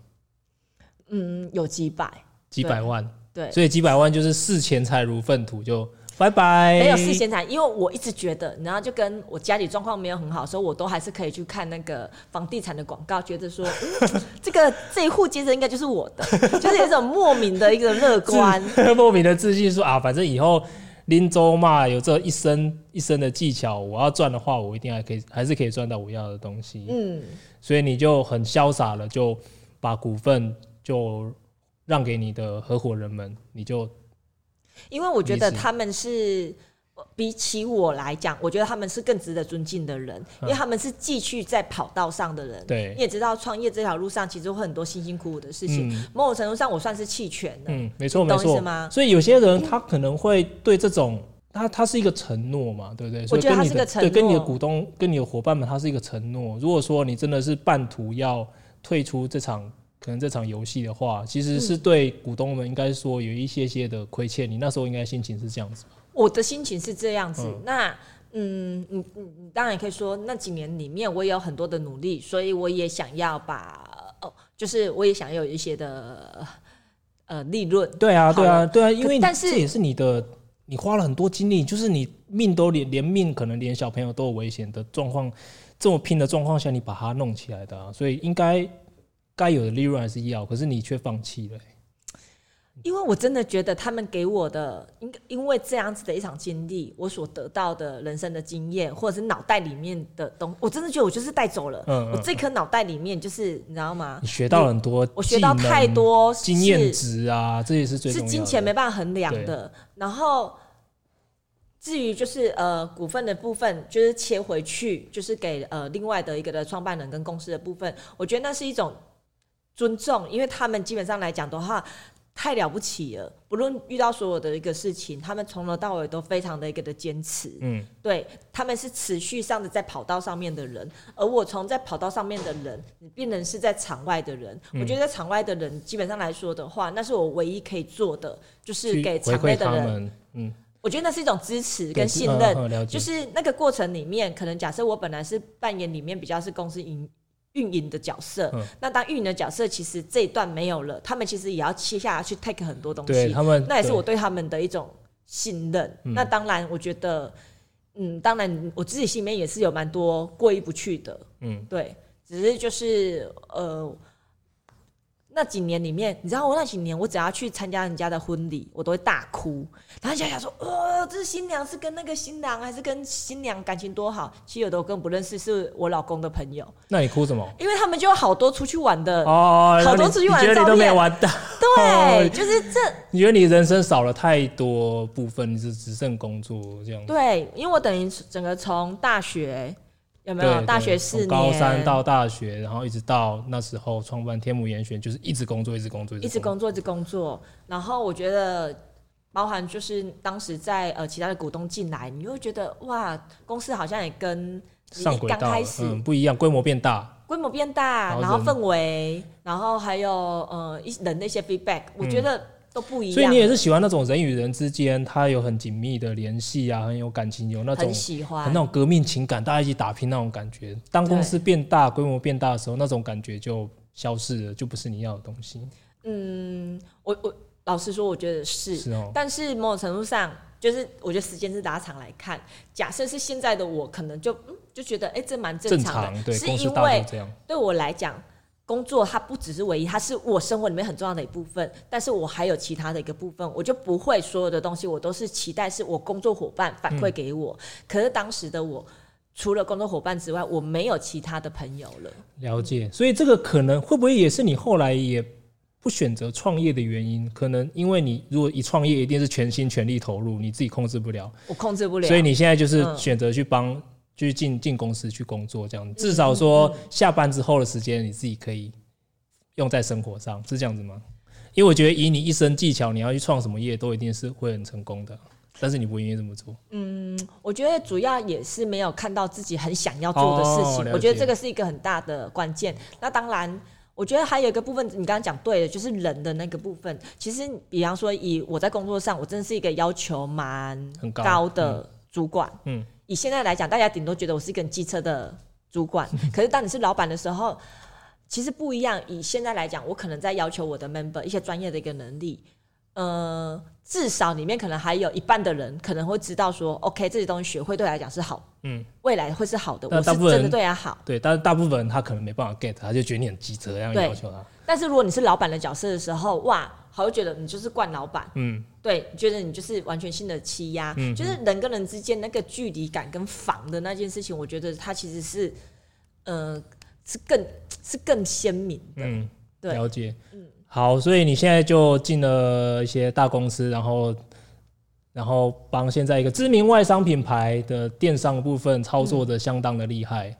嗯，有几百，几百万，对，所以几百万就是视钱财如粪土就。拜拜。没有事先谈，因为我一直觉得，然后就跟我家里状况没有很好，所以我都还是可以去看那个房地产的广告，觉得说，[LAUGHS] 嗯、这个这一户接着应该就是我的，就是有一种莫名的一个乐观，[LAUGHS] 莫名的自信说，说啊，反正以后林州嘛，有这一身一身的技巧，我要赚的话，我一定还可以，还是可以赚到我要的东西。嗯，所以你就很潇洒了，就把股份就让给你的合伙人们，你就。因为我觉得他们是比起我来讲，我觉得他们是更值得尊敬的人，因为他们是继续在跑道上的人。对，你也知道，创业这条路上其实会很多辛辛苦苦的事情。某种程度上，我算是弃权的。嗯，没错，没错。所以有些人他可能会对这种，他他是一个承诺嘛，对不对？我觉得他是个承诺。对，跟你的股东、跟你的伙伴们，他是一个承诺。如果说你真的是半途要退出这场，可能这场游戏的话，其实是对股东们应该说有一些些的亏欠。你那时候应该心情是这样子。我的心情是这样子，嗯那嗯，你你你当然也可以说，那几年里面我也有很多的努力，所以我也想要把哦，就是我也想要有一些的呃利润。对啊，对啊，对啊，因为但是这也是你的，你花了很多精力，就是你命都连连命，可能连小朋友都有危险的状况，这么拼的状况下，你把它弄起来的啊，所以应该该有的利润还是要，可是你却放弃了欸。因为我真的觉得他们给我的，因因为这样子的一场经历，我所得到的人生的经验，或者是脑袋里面的东西，我真的觉得我就是带走了。嗯，嗯，我这颗脑袋里面就是你知道吗？你学到很多，我学到太多经验值啊，这也是最。是金钱没办法衡量的。然后至于就是呃股份的部分，就是切回去，就是给呃另外的一个的创办人跟公司的部分，我觉得那是一种尊重，因为他们基本上来讲的话。太了不起了！不论遇到所有的一个事情，他们从头到尾都非常的一个的坚持。嗯，对，他们是持续上的在跑道上面的人，而我从在跑道上面的人，你变成是在场外的人。嗯、我觉得在场外的人，基本上来说的话，那是我唯一可以做的，就是给场内的人。嗯，我觉得那是一种支持跟信任。嗯、就是那个过程里面，可能假设我本来是扮演里面比较是公司营。运营的角色，嗯、那当运营的角色，其实这一段没有了，他们其实也要切下来去 take 很多东西。他们那也是我对他们的一种信任。嗯、那当然，我觉得，嗯，当然我自己心里面也是有蛮多过意不去的。嗯，对，只是就是呃。那几年里面，你知道我那几年，我只要去参加人家的婚礼，我都会大哭。然后想想说，哦，这新娘是跟那个新郎，还是跟新娘感情多好？其实有的我根本不认识，是我老公的朋友。那你哭什么？因为他们就有好多出去玩的哦，好多出去玩的照片。你觉得你都没玩到？对，[LAUGHS] 就是这。你觉得你人生少了太多部分，你是只剩工作这样？对，因为我等于整个从大学。有没有大学四年？高三到大学，然后一直到那时候创办天母严选，就是一直工作，一直工作，一直工作，一直工作。然后我觉得，包含就是当时在呃其他的股东进来，你会觉得哇，公司好像也跟上轨道刚开始、嗯、不一样，规模变大，规模变大，然后氛围，然后还有呃一人的一些 feedback，我觉得。嗯都不一样，所以你也是喜欢那种人与人之间，他有很紧密的联系啊，很有感情，有那种很喜欢很那种革命情感，大家一起打拼那种感觉。当公司变大，规模变大的时候，那种感觉就消失了，就不是你要的东西。嗯，我我老实说，我觉得是，是哦。但是某种程度上，就是我觉得时间是拉长来看，假设是现在的我，可能就嗯就觉得，哎、欸，这蛮正常的，对，是因为对我来讲。工作它不只是唯一，它是我生活里面很重要的一部分。但是我还有其他的一个部分，我就不会所有的东西我都是期待是我工作伙伴反馈给我。嗯、可是当时的我，除了工作伙伴之外，我没有其他的朋友了。了解，所以这个可能会不会也是你后来也不选择创业的原因？可能因为你如果一创业，一定是全心全力投入，你自己控制不了，我控制不了，所以你现在就是选择去帮。嗯就是进进公司去工作，这样至少说下班之后的时间你自己可以用在生活上，是这样子吗？因为我觉得以你一身技巧，你要去创什么业都一定是会很成功的，但是你不愿意这么做。嗯，我觉得主要也是没有看到自己很想要做的事情，我觉得这个是一个很大的关键。那当然，我觉得还有一个部分，你刚刚讲对了，就是人的那个部分。其实，比方说以我在工作上，我真的是一个要求蛮高的主管。嗯。以现在来讲，大家顶多觉得我是一个很机车的主管。[LAUGHS] 可是当你是老板的时候，其实不一样。以现在来讲，我可能在要求我的 member 一些专业的一个能力。呃，至少里面可能还有一半的人可能会知道说，OK，这些东西学会对来讲是好，嗯，未来会是好的。我是真的对他好。对，但是大部分人他可能没办法 get，他就觉得你很机车，这样要求他。但是如果你是老板的角色的时候，哇！好，觉得你就是惯老板，嗯，对，觉得你就是完全性的欺压，嗯，就是人跟人之间那个距离感跟防的那件事情，我觉得它其实是，呃，是更是更鲜明的，嗯，对，了解，嗯，好，所以你现在就进了一些大公司，然后然后帮现在一个知名外商品牌的电商部分操作的相当的厉害，嗯、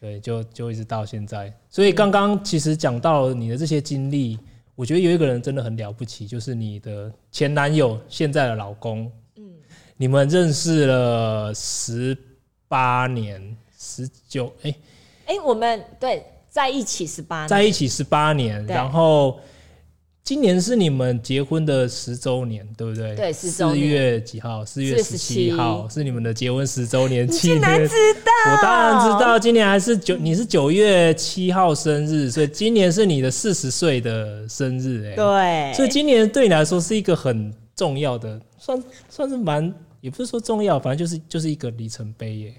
对，就就一直到现在。所以刚刚其实讲到你的这些经历，我觉得有一个人真的很了不起，就是你的前男友，现在的老公。嗯，你们认识了十八年，十九哎哎，我们对。在一起十八年，在一起十八年，然后今年是你们结婚的十周年，对不对？对，四月几号？四月十七号是你们的结婚十周年纪念。你竟然知道？我当然知道，今年还是九，你是九月七号生日，所以今年是你的四十岁的生日，哎，对，所以今年对你来说是一个很重要的，算算是蛮，也不是说重要，反正就是就是一个里程碑耶。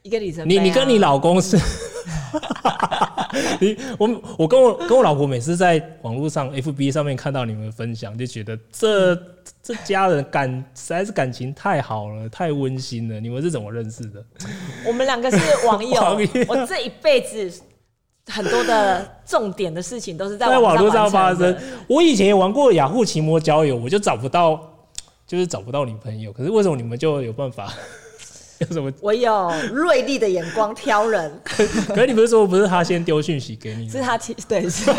一个里程碑、啊，你你跟你老公是，[LAUGHS] [LAUGHS] 你我我跟我跟我老婆每次在网络上 FB 上面看到你们分享，就觉得这这家人感实在是感情太好了，太温馨了。你们是怎么认识的？[LAUGHS] 我们两个是网友，[LAUGHS] 网友我这一辈子很多的重点的事情都是在网络上发生。我以前也玩过雅虎奇摩交友，我就找不到，就是找不到女朋友。可是为什么你们就有办法？有什么？我有锐利的眼光挑人。[LAUGHS] 可是你不是说不是他先丢讯息给你？是他提对，是。[LAUGHS]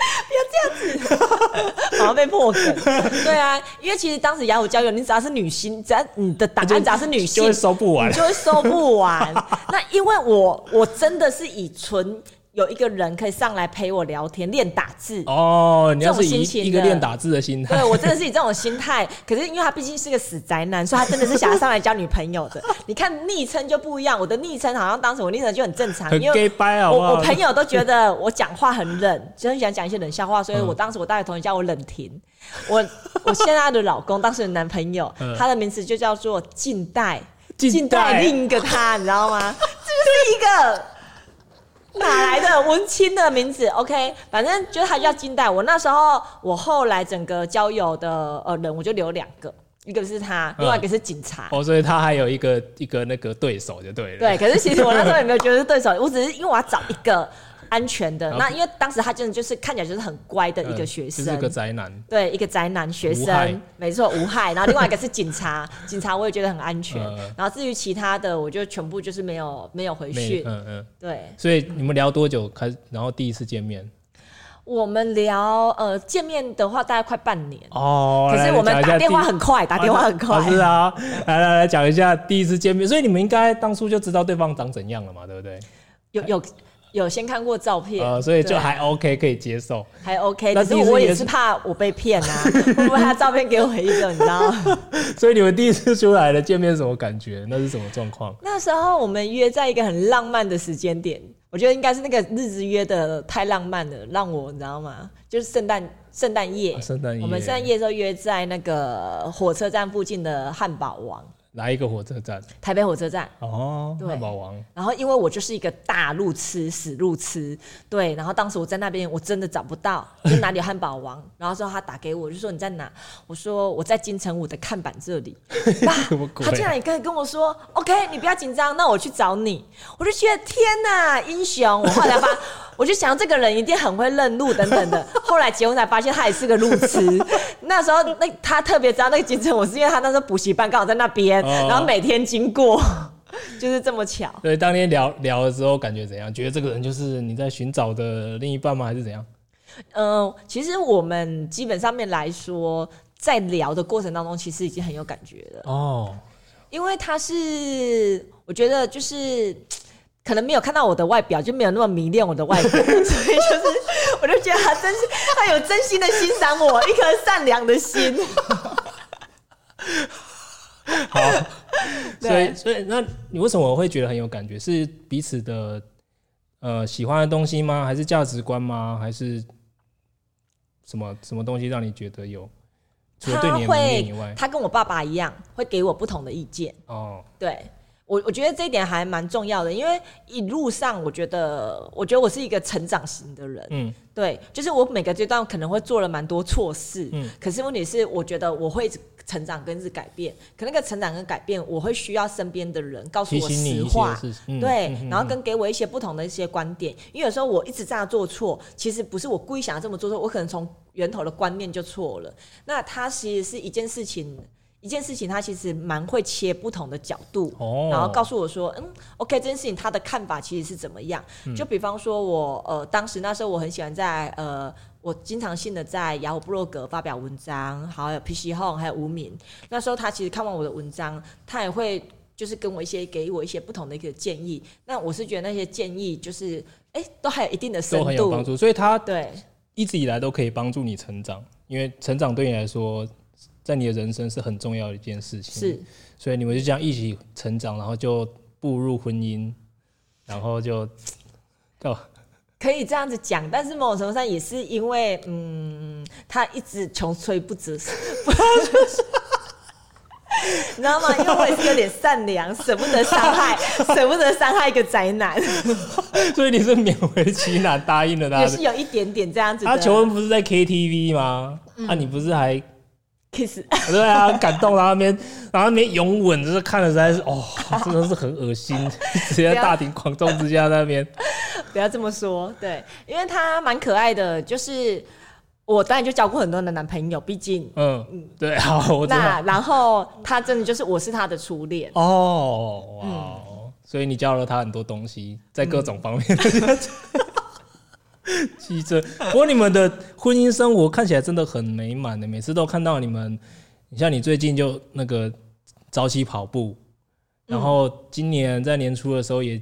不要这样子，好像被破梗。对啊，因为其实当时雅虎交友，你只要是女性，只要你的答案只要是女性，就会收不完，就会收不完。那因为我我真的是以纯。有一个人可以上来陪我聊天练打字哦，你要是以一个练打字的心态，对我真的是以这种心态。[LAUGHS] 可是因为他毕竟是个死宅男，所以他真的是想要上来交女朋友的。[LAUGHS] 你看昵称就不一样，我的昵称好像当时我昵称就很正常，因为我我朋友都觉得我讲话很冷，[LAUGHS] 就很喜欢讲一些冷笑话，所以我当时我大学同学叫我冷婷。我我现在的老公当时的男朋友，他的名字就叫做近代，近代另一个他，你知道吗？这就是一个。哪来的文青的名字？OK，反正就是他叫金代。我那时候，我后来整个交友的呃人，我就留两个，一个是他，另外一个是警察。嗯、哦，所以他还有一个一个那个对手就对了。对，可是其实我那时候也没有觉得是对手，我只是因为我要找一个。安全的那，因为当时他真的就是看起来就是很乖的一个学生，呃、就是一个宅男，对，一个宅男学生，没错，无害。然后另外一个是警察，[LAUGHS] 警察我也觉得很安全。呃、然后至于其他的，我就全部就是没有没有回讯。嗯嗯，对。所以你们聊多久开？然后第一次见面？我们聊呃见面的话大概快半年哦，可是我们打电话很快，打电话很快。是啊，来来来讲一下第一次见面。所以你们应该当初就知道对方长怎样了嘛，对不对？有有。有先看过照片，呃，所以就还 OK 可以接受，还 OK。但是我也是怕我被骗啊，[LAUGHS] 会不会他照片给我一个，你知道？[LAUGHS] 所以你们第一次出来的见面什么感觉？那是什么状况？那时候我们约在一个很浪漫的时间点，我觉得应该是那个日子约的太浪漫了，让我你知道吗？就是圣诞圣诞夜，圣诞夜，我们圣诞夜的时候约在那个火车站附近的汉堡王。哪一个火车站？台北火车站。哦，汉堡王。然后因为我就是一个大路痴，死路痴，对。然后当时我在那边，我真的找不到，[LAUGHS] 就哪里有汉堡王。然后之后他打给我，就说你在哪？我说我在金城武的看板这里。[LAUGHS] 啊、他竟然也可以跟我说，OK，你不要紧张，那我去找你。我就觉得天哪，英雄！我后来发。我就想这个人一定很会认路等等的，[LAUGHS] 后来结婚才发现他也是个路痴。那时候那他特别知道那个金城武，是因为他那时候补习班刚好在那边，哦、然后每天经过，[LAUGHS] 就是这么巧。对，当天聊聊的时候感觉怎样？觉得这个人就是你在寻找的另一半吗？还是怎样？嗯、呃，其实我们基本上面来说，在聊的过程当中，其实已经很有感觉了哦。因为他是，我觉得就是。可能没有看到我的外表，就没有那么迷恋我的外表，[LAUGHS] 所以就是，我就觉得他真是，他有真心的欣赏我，一颗善良的心。[LAUGHS] 好，所以所以那你为什么会觉得很有感觉？是彼此的呃喜欢的东西吗？还是价值观吗？还是什么什么东西让你觉得有？除了对你的以外，他跟我爸爸一样，会给我不同的意见。哦，对。我我觉得这一点还蛮重要的，因为一路上我觉得，我觉得我是一个成长型的人，嗯，对，就是我每个阶段可能会做了蛮多错事，嗯，可是问题是，我觉得我会成长跟是改变，可那个成长跟改变，我会需要身边的人告诉我实话，嗯、对，嗯、然后跟给我一些不同的一些观点，因为有时候我一直这样做错，其实不是我故意想要这么做错，我可能从源头的观念就错了，那它其实是一件事情。一件事情，他其实蛮会切不同的角度，哦、然后告诉我说，嗯，OK，这件事情他的看法其实是怎么样？嗯、就比方说我，呃，当时那时候我很喜欢在，呃，我经常性的在雅虎部落格发表文章，还有 PC Home，还有无名。那时候他其实看完我的文章，他也会就是跟我一些给我一些不同的一个建议。那我是觉得那些建议就是，哎，都还有一定的深度，都很有帮助，所以他对一直以来都可以帮助你成长。因为成长对你来说，在你的人生是很重要的一件事情。是，所以你们就这样一起成长，然后就步入婚姻，然后就，哦，可以这样子讲。但是某种程度上也是因为，嗯，他一直穷追不择，[LAUGHS] 你知道吗？因为我也是有点善良，舍不得伤害，舍不得伤害一个宅男。[LAUGHS] 所以你是勉为其难答应了他，也是有一点点这样子。他求婚不是在 KTV 吗？啊、你不是还 kiss？对啊，很感动，然后那边，然后那边拥吻，就是看了实在是，哦，[LAUGHS] 真的是很恶心，直接在大庭广众之下那边。不要这么说，对，因为他蛮可爱的，就是我当然就交过很多的男朋友，毕竟，嗯嗯，对，好，我。那然后他真的就是我是他的初恋哦，哇。嗯所以你教了他很多东西，在各种方面。嗯、记着，不过你们的婚姻生活看起来真的很美满的，每次都看到你们。你像你最近就那个早起跑步，然后今年在年初的时候也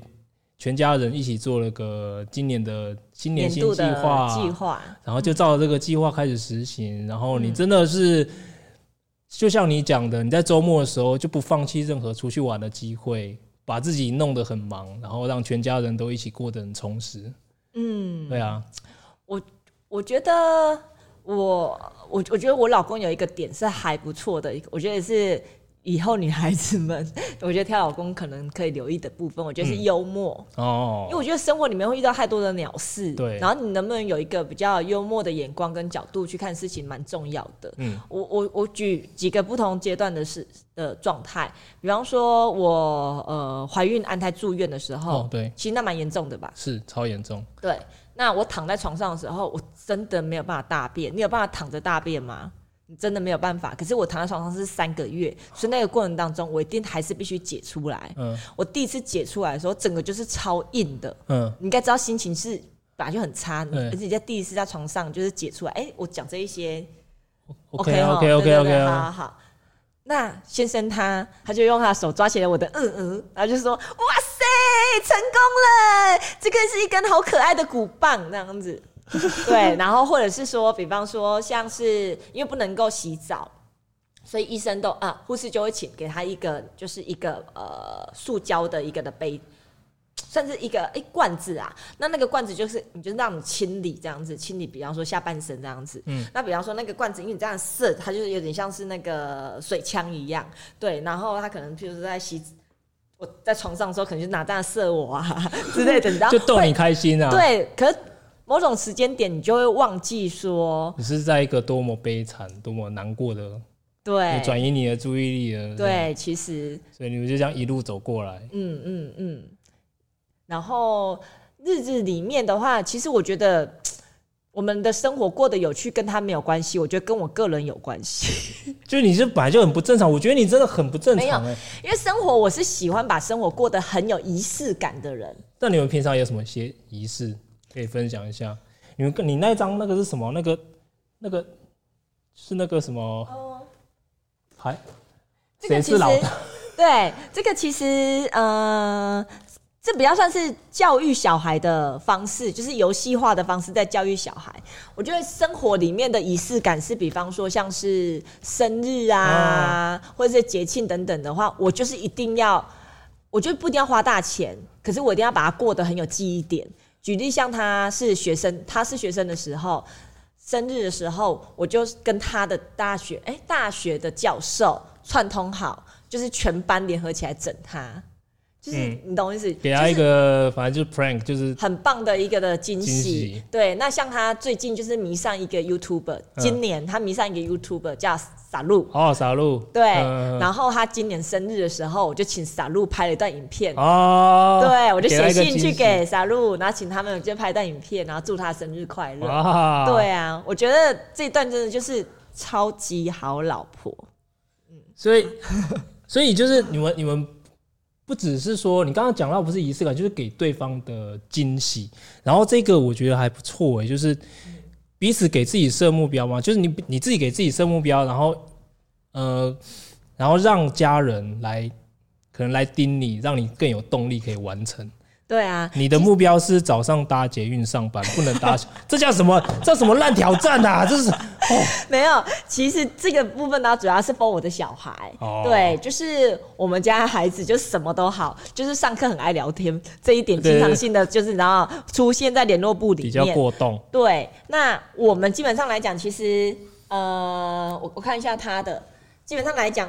全家人一起做了个今年的新年新计划计划，然后就照着这个计划开始实行。然后你真的是，就像你讲的，你在周末的时候就不放弃任何出去玩的机会。把自己弄得很忙，然后让全家人都一起过得很充实。嗯，对啊，我我觉得我我我觉得我老公有一个点是还不错的，我觉得是。以后女孩子们，[LAUGHS] 我觉得挑老公可能可以留意的部分，我觉得是幽默、嗯、哦。因为我觉得生活里面会遇到太多的鸟事，对。然后你能不能有一个比较幽默的眼光跟角度去看事情，蛮重要的。嗯，我我我举几个不同阶段的事的状态，比方说我呃怀孕安胎住院的时候，哦、对，其实那蛮严重的吧？是超严重。对，那我躺在床上的时候，我真的没有办法大便。你有办法躺着大便吗？你真的没有办法，可是我躺在床上是三个月，所以那个过程当中，我一定还是必须解出来。嗯，我第一次解出来的时候，整个就是超硬的。嗯，你应该知道心情是本来就很差，而且你在第一次在床上就是解出来。哎、欸，我讲这一些，OK OK OK OK，好好好。那先生他他就用他的手抓起了我的嗯嗯，然后就说：“哇塞，成功了！这个是一根好可爱的鼓棒，那样子。” [LAUGHS] 对，然后或者是说，比方说，像是因为不能够洗澡，所以医生都啊，护士就会请给他一个，就是一个呃，塑胶的一个的杯，算是一个哎罐子啊。那那个罐子就是，你就让你清理这样子，清理，比方说下半身这样子。嗯。那比方说那个罐子，因为你这样射，它就是有点像是那个水枪一样。对。然后他可能譬如说在洗，我在床上的时候，可能就拿这样射我啊 [LAUGHS] 之类的，你知道？就逗你开心啊。对，可是。某种时间点，你就会忘记说你是在一个多么悲惨、多么难过的，对，转移你的注意力了。对，其实，所以你们就这样一路走过来。嗯嗯嗯。然后日子里面的话，其实我觉得我们的生活过得有趣，跟他没有关系。我觉得跟我个人有关系。[LAUGHS] 就你是本来就很不正常，我觉得你真的很不正常。没有，因为生活我是喜欢把生活过得很有仪式感的人。那你们平常有什么些仪式？可以分享一下，你们跟你那张那个是什么？那个那个是那个什么？哦，还谁是老大？[LAUGHS] 对，这个其实呃，这比较算是教育小孩的方式，就是游戏化的方式在教育小孩。我觉得生活里面的仪式感是，比方说像是生日啊，或者是节庆等等的话，我就是一定要，我觉得不一定要花大钱，可是我一定要把它过得很有记忆点。举例，像他是学生，他是学生的时候，生日的时候，我就跟他的大学，哎、大学的教授串通好，就是全班联合起来整他。就是你懂我意思，给他一个反正就是 prank，就是很棒的一个的惊喜。对，那像他最近就是迷上一个 YouTuber，今年他迷上一个 YouTuber 叫傻露。哦，傻露。对，然后他今年生日的时候，我就请傻露拍了一段影片。哦。对，我就写信去给傻露，然后请他们就拍一段影片，然后祝他生日快乐。对啊，我觉得这一段真的就是超级好老婆。嗯所以，[LAUGHS] 所以就是你们，你们不只是说你刚刚讲到不是仪式感，就是给对方的惊喜。然后这个我觉得还不错诶，就是彼此给自己设目标嘛，就是你你自己给自己设目标，然后呃，然后让家人来可能来盯你，让你更有动力可以完成。对啊，你的目标是早上搭捷运上班，不能搭，[LAUGHS] 这叫什么？这叫什么烂挑战啊？这是哦，[LAUGHS] 没有，其实这个部分呢，主要是 for 我的小孩。哦，对，就是我们家孩子就什么都好，就是上课很爱聊天，这一点经常性的就是然后出现在联络部里面，比较过动。对，那我们基本上来讲，其实呃，我我看一下他的，基本上来讲。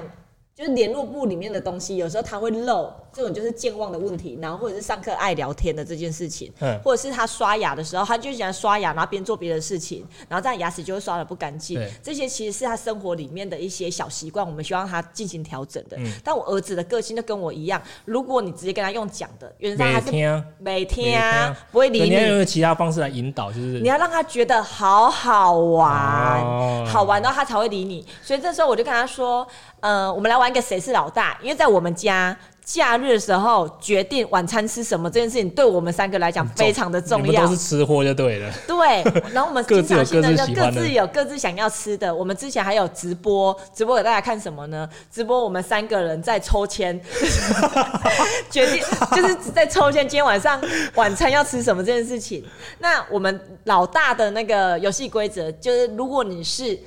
就是联络部里面的东西，有时候他会漏，这种就是健忘的问题，然后或者是上课爱聊天的这件事情，嗯，或者是他刷牙的时候，他就喜欢刷牙，然后边做别的事情，然后这样牙齿就会刷的不干净。这些其实是他生活里面的一些小习惯，我们希望他进行调整的。嗯，但我儿子的个性就跟我一样，如果你直接跟他用讲的，原则上他是每天每天不会理你，你要用其他方式来引导，就是你要让他觉得好好玩，哦、好玩到他才会理你。所以这时候我就跟他说。呃，我们来玩一个谁是老大，因为在我们家假日的时候决定晚餐吃什么这件事情，对我们三个来讲非常的重要。你们都是吃货就对了。对，[LAUGHS] 然后我们经常性的就各自有各自想要吃的。的我们之前还有直播，直播给大家看什么呢？直播我们三个人在抽签，决定就是在抽签今天晚上晚餐要吃什么这件事情。那我们老大的那个游戏规则就是，如果你是。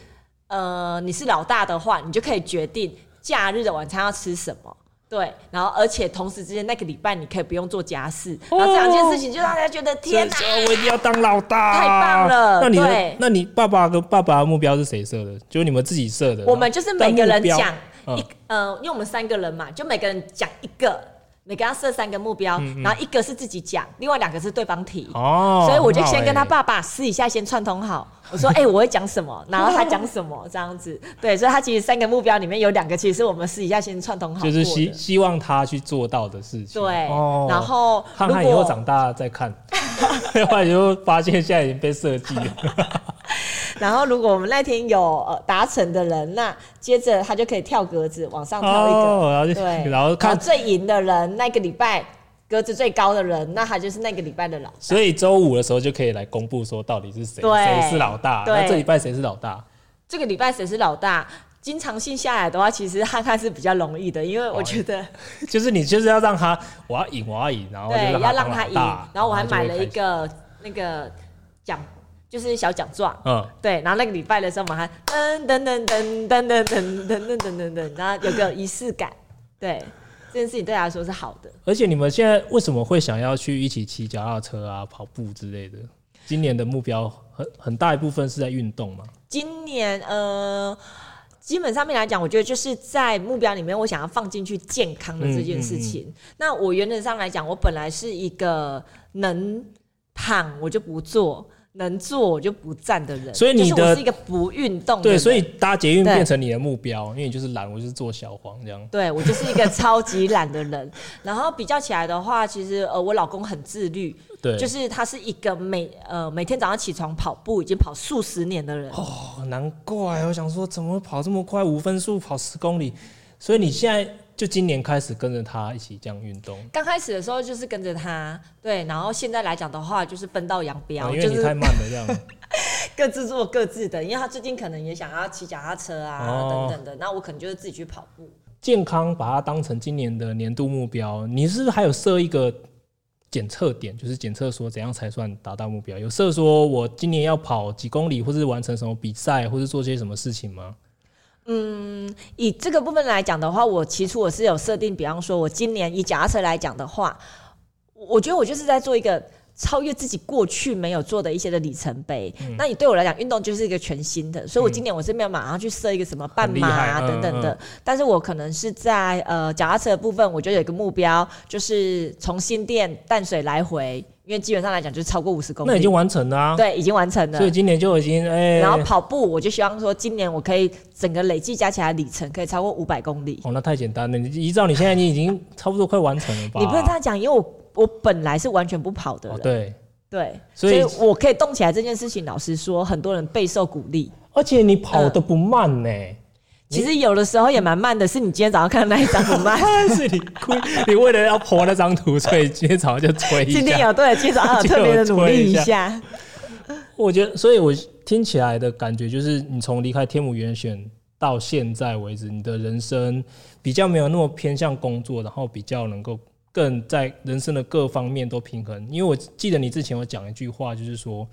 呃，你是老大的话，你就可以决定假日的晚餐要吃什么。对，然后而且同时之间那个礼拜你可以不用做家事，哦、然后这两件事情就让大家觉得天哪，我一定要当老大，太棒了。那你对那你爸爸跟爸爸的目标是谁设的？就是你们自己设的。我们就是每个人讲一，嗯、呃，因为我们三个人嘛，就每个人讲一个。每个要设三个目标，嗯嗯，然后一个是自己讲，另外两个是对方提。哦，所以我就先跟他爸爸私底下先串通好，我说：“哎、欸，我会讲什么，然后他讲什么，这样子。”对，所以他其实三个目标里面有两个，其实是我们私底下先串通好，就是希希望他去做到的事情。对，哦、然后看看以后长大再看，[LAUGHS] [LAUGHS] 后来就发现现在已经被设计了。然后，如果我们那天有呃达成的人，那接着他就可以跳格子往上跳一个，哦、然后对，[LAUGHS] 然后看最赢的人，那个礼拜格子最高的人，那他就是那个礼拜的老大。所以周五的时候就可以来公布说到底是谁，谁是老大。那这礼拜谁是老大？这个礼拜谁是老大？经常性下来的话，其实看看是比较容易的，因为我觉得、哦、就是你就是要让他我要赢，我要赢，然后对，要让他赢，然后我还买了一个那个奖。就是小奖状，嗯，对，然后那个礼拜的时候，我们还噔噔噔噔噔噔噔噔噔噔噔，然后有个仪式感，对，这件事情对他来说是好的。而且你们现在为什么会想要去一起骑脚踏车啊、跑步之类的？今年的目标很很大一部分是在运动吗？今年呃，基本上面来讲，我觉得就是在目标里面，我想要放进去健康的这件事情。嗯嗯嗯，那我原则上来讲，我本来是一个能躺我就不坐。能坐我就不站的人，所以你的我是一个不运动的人。对，所以搭捷运变成你的目标，因为你就是懒，我就是做小黄这样。对，我就是一个超级懒的人。[LAUGHS] 然后比较起来的话，其实呃，我老公很自律，对，就是他是一个每呃每天早上起床跑步，已经跑数十年的人。哦，难怪我想说，怎么跑这么快？五分速跑十公里，所以你现在。就今年开始跟着他一起这样运动。刚开始的时候就是跟着他，对，然后现在来讲的话就是分道扬镳，因为你太慢了这样。[LAUGHS] 各自做各自的，因为他最近可能也想要骑脚踏车啊、哦、等等的，那我可能就是自己去跑步。健康把它当成今年的年度目标，你是不是还有设一个检测点，就是检测说怎样才算达到目标？有设说我今年要跑几公里，或是完成什么比赛，或是做些什么事情吗？嗯，以这个部分来讲的话，我起初我是有设定，比方说，我今年以脚踏车来讲的话，我觉得我就是在做一个超越自己过去没有做的一些的里程碑。嗯、那你对我来讲，运动就是一个全新的，所以我今年我是没有马上去设一个什么半马啊等等的，嗯嗯、但是我可能是在呃脚踏车的部分，我就有一个目标，就是从新店淡水来回。因为基本上来讲，就是超过五十公里，那已经完成了啊。对，已经完成了。所以今年就已经哎。然后跑步，我就希望说，今年我可以整个累计加起来里程可以超过五百公里。哦，那太简单了。你依照你现在，你已经差不多快完成了吧？你不能这样讲，因为我我本来是完全不跑的。哦，对对，所以我可以动起来这件事情，老实说，很多人备受鼓励。而且你跑得不慢呢。其实有的时候也蛮慢的，是你今天早上看的那一张很慢，[LAUGHS] 是你哭，你为了要 po 那张图，所以今天早上就催一下。今天有对，今天早上有特别的努力一下。我觉得，所以我听起来的感觉就是，你从离开天母原选到现在为止，你的人生比较没有那么偏向工作，然后比较能够更在人生的各方面都平衡。因为我记得你之前有讲一句话，就是说。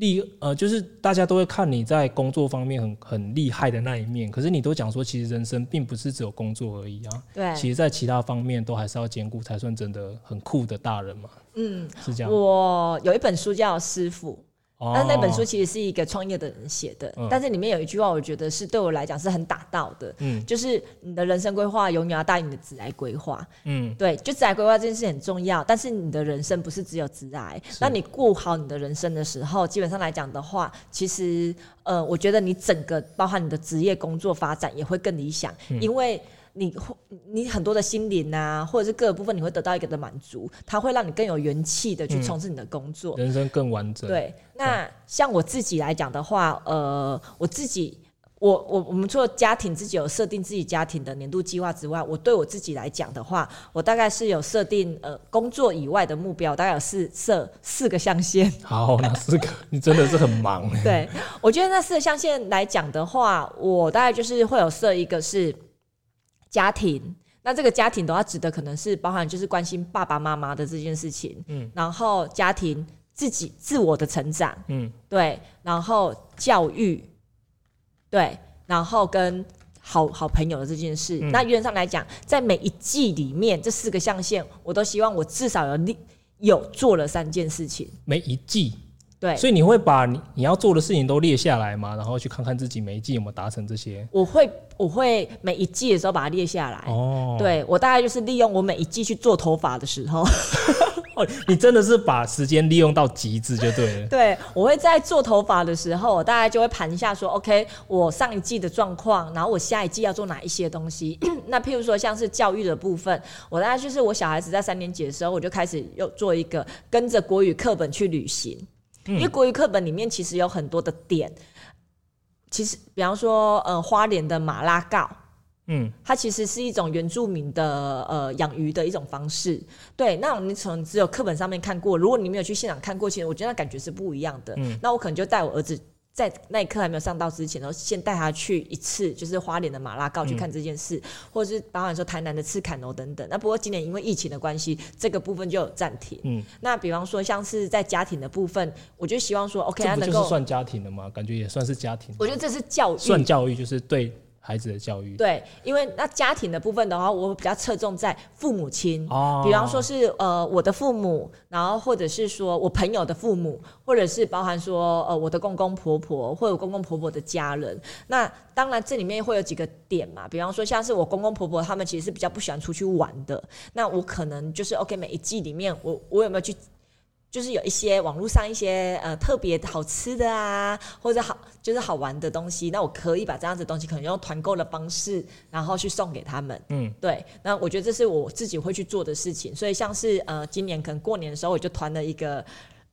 厉呃，就是大家都会看你在工作方面很很厉害的那一面，可是你都讲说，其实人生并不是只有工作而已啊。对，其实，在其他方面都还是要兼顾，才算真的很酷的大人嘛。嗯，是这样。我有一本书叫《师傅》。但那本书其实是一个创业的人写的，哦、但是里面有一句话，我觉得是对我来讲是很打到的，嗯，就是你的人生规划永远要大于你的职癌规划，嗯，对，就职癌规划这件事很重要，但是你的人生不是只有职癌，那你过好你的人生的时候，基本上来讲的话，其实呃，我觉得你整个包含你的职业工作发展也会更理想，嗯、因为。你会，你很多的心灵啊，或者是各个部分，你会得到一个的满足，它会让你更有元气的去从事你的工作，嗯，人生更完整。对，那像我自己来讲的话，呃，我自己，我我我们除了家庭自己有设定自己家庭的年度计划之外，我对我自己来讲的话，我大概是有设定呃工作以外的目标，大概有四设四个象限。好，那四个，你真的是很忙。对，[LAUGHS] 我觉得那四个象限来讲的话，我大概就是会有设一个是。家庭，那这个家庭的话，指的可能是包含就是关心爸爸妈妈的这件事情，嗯，然后家庭自己自我的成长，嗯，对，然后教育，对，然后跟好好朋友的这件事。嗯、那原则上来讲，在每一季里面，这四个象限，我都希望我至少有有做了三件事情。每一季。对，所以你会把你你要做的事情都列下来吗？然后去看看自己每一季有没有达成这些。我会，我会每一季的时候把它列下来。哦，对，我大概就是利用我每一季去做头发的时候。[LAUGHS] 哦，你真的是把时间利用到极致就对了。[LAUGHS] 对，我会在做头发的时候，我大概就会盘一下说，OK，我上一季的状况，然后我下一季要做哪一些东西。[CLEARS THROAT] 那譬如说像是教育的部分，我大概就是我小孩子在三年级的时候，我就开始又做一个跟着国语课本去旅行。因为国语课本里面其实有很多的点，其实比方说，呃，花莲的马拉告，嗯，它其实是一种原住民的呃养鱼的一种方式。对，那你从只有课本上面看过，如果你没有去现场看过，其实我觉得那感觉是不一样的。嗯，那我可能就带我儿子。在那一刻还没有上到之前，然后先带他去一次，就是花莲的马拉告去看这件事，嗯、或者是包含说台南的赤坎楼等等。那不过今年因为疫情的关系，这个部分就有暂停。嗯，那比方说像是在家庭的部分，我就希望说，OK，他能够算家庭的吗？感觉也算是家庭。我觉得这是教育，算教育就是对。孩子的教育，对，因为那家庭的部分的话，我比较侧重在父母亲，哦，比方说是呃我的父母，然后或者是说我朋友的父母，或者是包含说呃我的公公婆婆或者公公婆婆的家人。那当然这里面会有几个点嘛，比方说像是我公公婆婆他们其实是比较不喜欢出去玩的，那我可能就是 OK 每一季里面我我有没有去。就是有一些网络上一些呃特别好吃的啊，或者好就是好玩的东西，那我可以把这样子的东西可能用团购的方式，然后去送给他们。嗯，对。那我觉得这是我自己会去做的事情。所以像是呃今年可能过年的时候，我就团了一个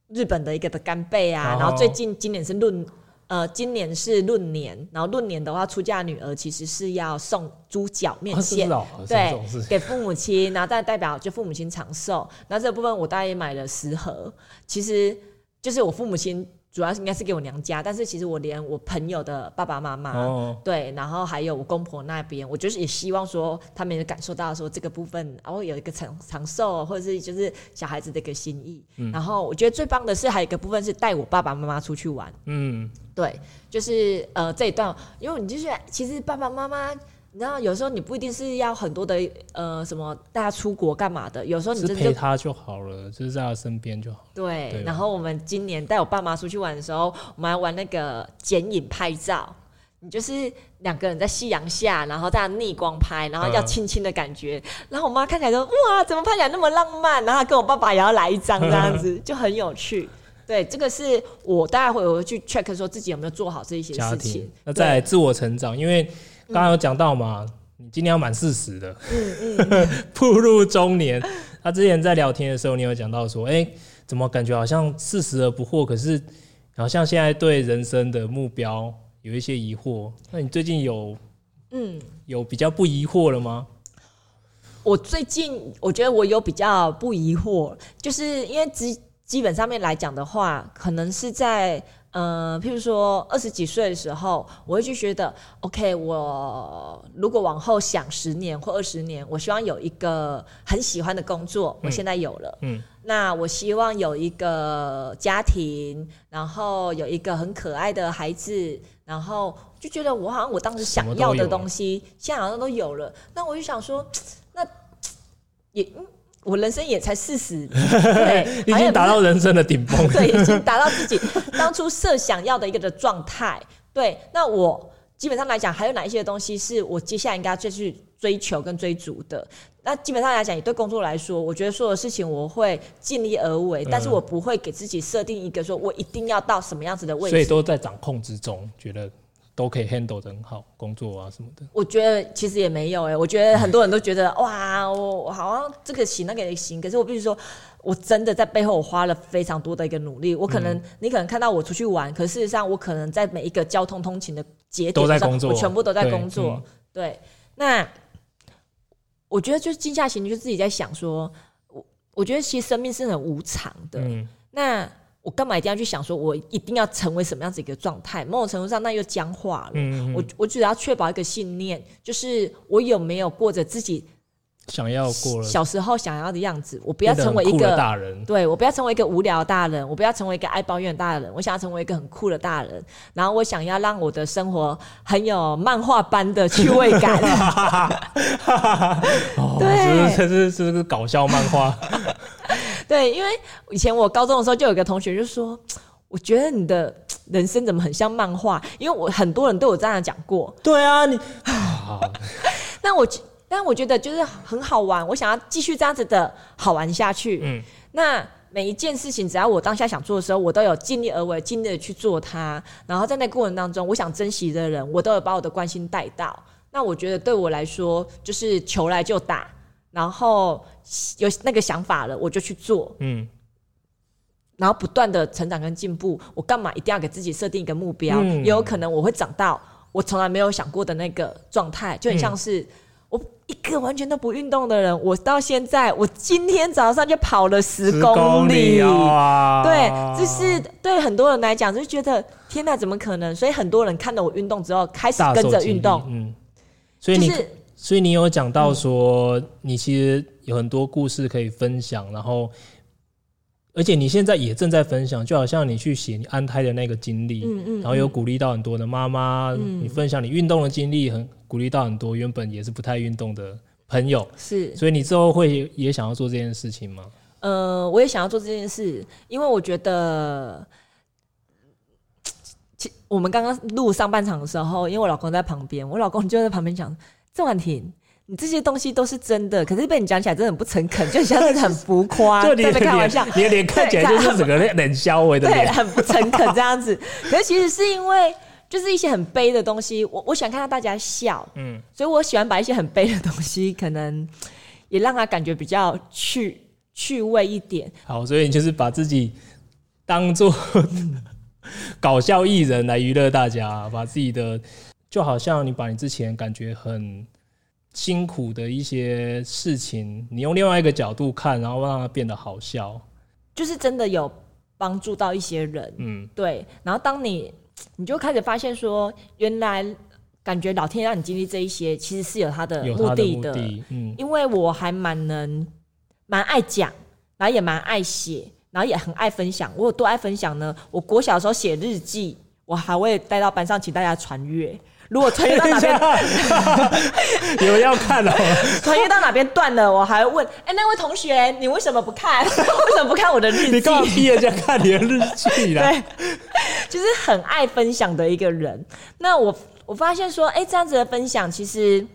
日本的一个的干贝啊，哦、然后最近今年是论。呃，今年是闰年，然后闰年的话，出嫁女儿其实是要送猪脚面线，啊哦、对，给父母亲，然后再代表就父母亲长寿。那这部分我大概也买了十盒，其实就是我父母亲。主要是应该是给我娘家，但是其实我连我朋友的爸爸妈妈，哦、对，然后还有我公婆那边，我就是也希望说他们也感受到说这个部分，然后有一个长长寿，或者是就是小孩子的一个心意。嗯、然后我觉得最棒的是还有一个部分是带我爸爸妈妈出去玩。嗯，对，就是呃这一段，因为你就是其实爸爸妈妈。然后有时候你不一定是要很多的呃什么带他出国干嘛的，有时候你就陪他就好了，就是在他身边就好。对。然后我们今年带我爸妈出去玩的时候，我们还玩那个剪影拍照，你就是两个人在夕阳下，然后大家逆光拍，然后要亲亲的感觉。嗯、然后我妈看起来说哇，怎么拍起来那么浪漫？然后跟我爸爸也要来一张这样子，[LAUGHS] 就很有趣。对，这个是我大概会回去 check 说自己有没有做好这一些事情。那再自我成长，因为。刚刚有讲到嘛，你今年要满四十的，嗯嗯，[LAUGHS] 步入中年。他之前在聊天的时候，你有讲到说，哎、欸，怎么感觉好像四十而不惑？可是好像现在对人生的目标有一些疑惑。那你最近有嗯，有比较不疑惑了吗？我最近我觉得我有比较不疑惑，就是因为基基本上面来讲的话，可能是在。嗯，譬如说二十几岁的时候，我会去觉得，OK，我如果往后想十年或二十年，我希望有一个很喜欢的工作，我现在有了，嗯，那我希望有一个家庭，然后有一个很可爱的孩子，然后就觉得我好像我当时想要的东西，现在好像都有了，那我就想说，[TSK] 那 [TSK] 也。我人生也才四十，[LAUGHS] 对，已经达到人生的顶峰，对，已经达到自己当初设想要的一个的状态。对，那我基本上来讲，还有哪一些东西是我接下来应该再去追求跟追逐的？那基本上来讲，也对工作来说，我觉得所有事情我会尽力而为，但是我不会给自己设定一个说我一定要到什么样子的位置，所以都在掌控之中，觉得。都可以 handle 的很好，工作啊什么的。我觉得其实也没有哎、欸，我觉得很多人都觉得哇，我我好像这个行那个也行，可是我必须说，我真的在背后我花了非常多的一个努力。我可能、嗯、你可能看到我出去玩，可事实上我可能在每一个交通通勤的节点都在工作，我全部都在工作。对，嗯、对，那我觉得就是静下心，就自己在想说，我我觉得其实生命是很无常的。嗯，那。我干嘛一定要去想说，我一定要成为什么样子一个状态？某种程度上，那又僵化了。嗯嗯，我我只要确保一个信念，就是我有没有过着自己想要过小时候想要的样子。我不要成为一个大人，对，我不要成为一个无聊的大人，我不要成为一个爱抱怨的大人。我想要成为一个很酷的大人，然后我想要让我的生活很有漫画般的趣味感。[LAUGHS] 对，这是这是个搞笑漫画。[LAUGHS] [LAUGHS] 对，因为以前我高中的时候就有一个同学就说，[TSK] 我觉得你的人生怎么很像漫画？因为我很多人都有这样讲过。对啊，你，[LAUGHS] 那我但我觉得就是很好玩，我想要继续这样子的好玩下去。嗯，那每一件事情，只要我当下想做的时候，我都有尽力而为，尽力的去做它。然后在那个过程当中，我想珍惜的人，我都有把我的关心带到。那我觉得对我来说，就是求来就打。然后有那个想法了，我就去做，嗯，然后不断的成长跟进步。我干嘛一定要给自己设定一个目标？嗯，也有可能我会长到我从来没有想过的那个状态，就很像是我一个完全都不运动的人，我到现在，我今天早上就跑了十公里，对，就是对很多人来讲就觉得天哪，怎么可能？所以很多人看到我运动之后，开始跟着运动，嗯，所以你。就是所以你有讲到说，你其实有很多故事可以分享，然后，而且你现在也正在分享，就好像你去写你安胎的那个经历，嗯嗯，然后有鼓励到很多的妈妈，你分享你运动的经历，很鼓励到很多原本也是不太运动的朋友，是。所以你之后会也想要做这件事情吗？呃，我也想要做这件事，因为我觉得，其我们刚刚录上半场的时候，因为我老公在旁边，我老公就在旁边讲。郑婉婷，你这些东西都是真的，可是被你讲起来真的很不诚恳，[LAUGHS] 就像是很浮夸，就你在开玩笑，你的脸看起来就是整个冷笑微的脸，对，很不诚恳这样子。[LAUGHS] 可是其实是因为就是一些很悲的东西，我我喜欢看到大家笑，嗯，所以我喜欢把一些很悲的东西，可能也让他感觉比较趣趣味一点。好，所以你就是把自己当做 [LAUGHS] 搞笑艺人来娱乐大家，把自己的。就好像你把你之前感觉很辛苦的一些事情，你用另外一个角度看，然后让它变得好笑，就是真的有帮助到一些人。嗯，对。然后当你你就开始发现说，原来感觉老天让你经历这一些，其实是有他的目的的。嗯，因为我还蛮能蛮爱讲，然后也蛮爱写，然后也很爱分享。我有多爱分享呢？我国小的时候写日记，我还会带到班上请大家传阅。如果穿越到哪边，[LAUGHS] 你们要看哦。[LAUGHS] 穿越到哪边断了，我还会问：哎、欸，那位同学，你为什么不看？[LAUGHS] 为什么不看我的日记？你干嘛逼人家看你的日记啦？对，就是很爱分享的一个人。那我我发现说，哎、欸，这样子的分享其实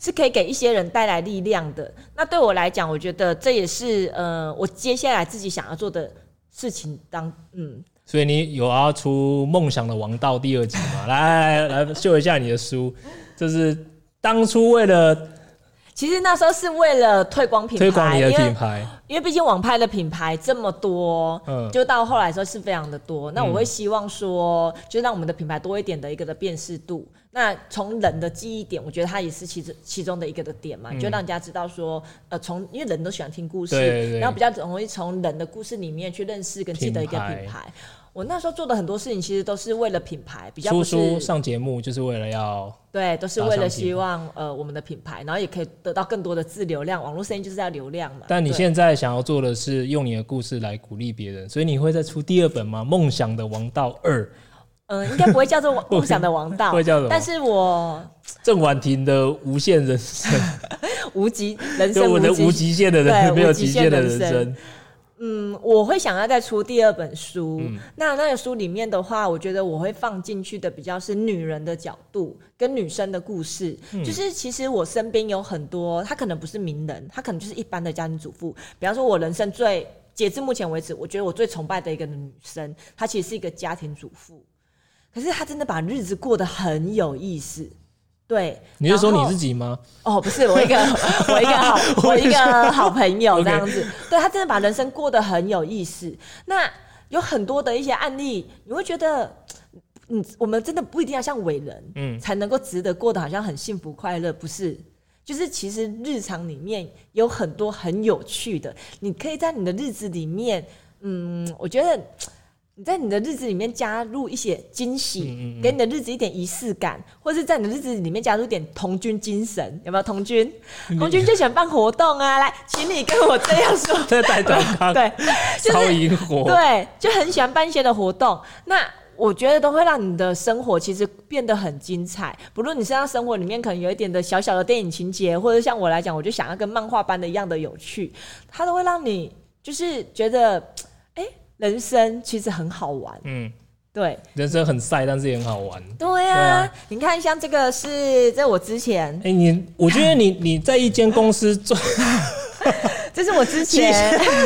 是可以给一些人带来力量的。那对我来讲，我觉得这也是呃，我接下来自己想要做的事情当。当嗯。所以你有要出《梦想的王道》第二集吗？来来来，秀一下你的书，就是当初为了其实那时候是为了推广品牌，推广你的品牌，因为毕竟网拍的品牌这么多，嗯，就到后来说是非常的多。那我会希望说，就让我们的品牌多一点的一个的辨识度。那从人的记忆点，我觉得它也是其中其中的一个的点嘛，就让人家知道说，呃，从因为人都喜欢听故事，然后比较容易从人的故事里面去认识跟记得一个品牌。品牌我那时候做的很多事情，其实都是为了品牌，比较出书上节目，就是为了要对，都是为了希望呃我们的品牌，然后也可以得到更多的自流量。网络声音就是要流量嘛。但你现在想要做的是用你的故事来鼓励别人，所以你会再出第二本吗？梦想的王道二？嗯、呃，应该不会叫做 [LAUGHS] 梦想的王道，会叫什么？但是我郑婉婷的无限人生，[LAUGHS] 无极人生，我的无极限的人，没有极限的人生。嗯，我会想要再出第二本书。嗯、那那个书里面的话，我觉得我会放进去的比较是女人的角度跟女生的故事。嗯、就是其实我身边有很多，她可能不是名人，她可能就是一般的家庭主妇。比方说，我人生最截至目前为止，我觉得我最崇拜的一个女生，她其实是一个家庭主妇。可是她真的把日子过得很有意思。对，你是说你自己吗？哦，不是，我一个 [LAUGHS] 我一个好我一个好朋友这样子。对，他真的把人生过得很有意思。那有很多的一些案例，你会觉得，嗯，我们真的不一定要像伟人，嗯，才能够值得过得好像很幸福快乐，不是？就是其实日常里面有很多很有趣的，你可以在你的日子里面，嗯，我觉得。你在你的日子里面加入一些惊喜，嗯嗯嗯，给你的日子一点仪式感，或者是在你的日子里面加入一点童军精神，有没有童军？童军就喜欢办活动啊！[LAUGHS] 来，请你跟我这样说，[LAUGHS] [LAUGHS] 对，超营火，对，就很喜欢办一些的活动。那我觉得都会让你的生活其实变得很精彩。不论你身上生活里面可能有一点的小小的电影情节，或者像我来讲，我就想要跟漫画般的一样的有趣，它都会让你就是觉得。人生其实很好玩，嗯，对，人生很晒，但是也很好玩。对呀、啊，啊、你看，像这个是在我之前，哎、欸，你，我觉得你 [LAUGHS] 你在一间公司做，[LAUGHS] 这是我之前，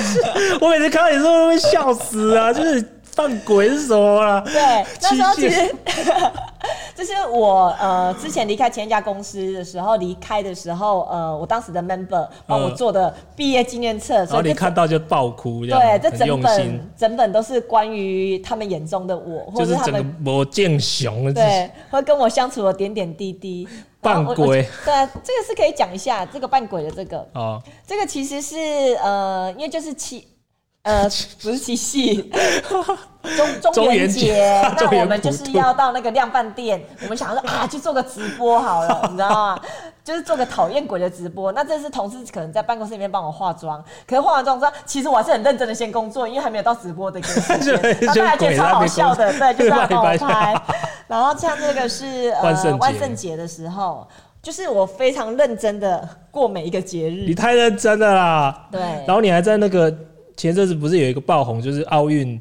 [LAUGHS] 我每次看到你说都会笑死啊，就是扮鬼是什么啦？对，那时候其实。就是我呃之前离开前一家公司的时候，离开的时候，呃，我当时的 member 帮我做的毕业纪念册，所以你看到就爆哭，对，这整本整本都是关于他们眼中的我，或者是他们魔剑雄，对，会跟我相处的点点滴滴。扮鬼，对，这个是可以讲一下，这个扮鬼的这个，哦，这个其实是呃，因为就是七。呃，不是七夕，中中元节，那我们就是要到那个量贩店，我们想说啊，去做个直播好了，[LAUGHS] 你知道吗？就是做个讨厌鬼的直播。那这是同事可能在办公室里面帮我化妆，可是化完妆之后，其实我还是很认真的先工作，因为还没有到直播的一个时间。[LAUGHS] 然后大家觉得超好笑的，对，就是要帮我拍。然后像这个是呃万圣节的时候，就是我非常认真的过每一个节日。你太认真了啦，对。然后你还在那个。前阵子不是有一个爆红，就是奥运，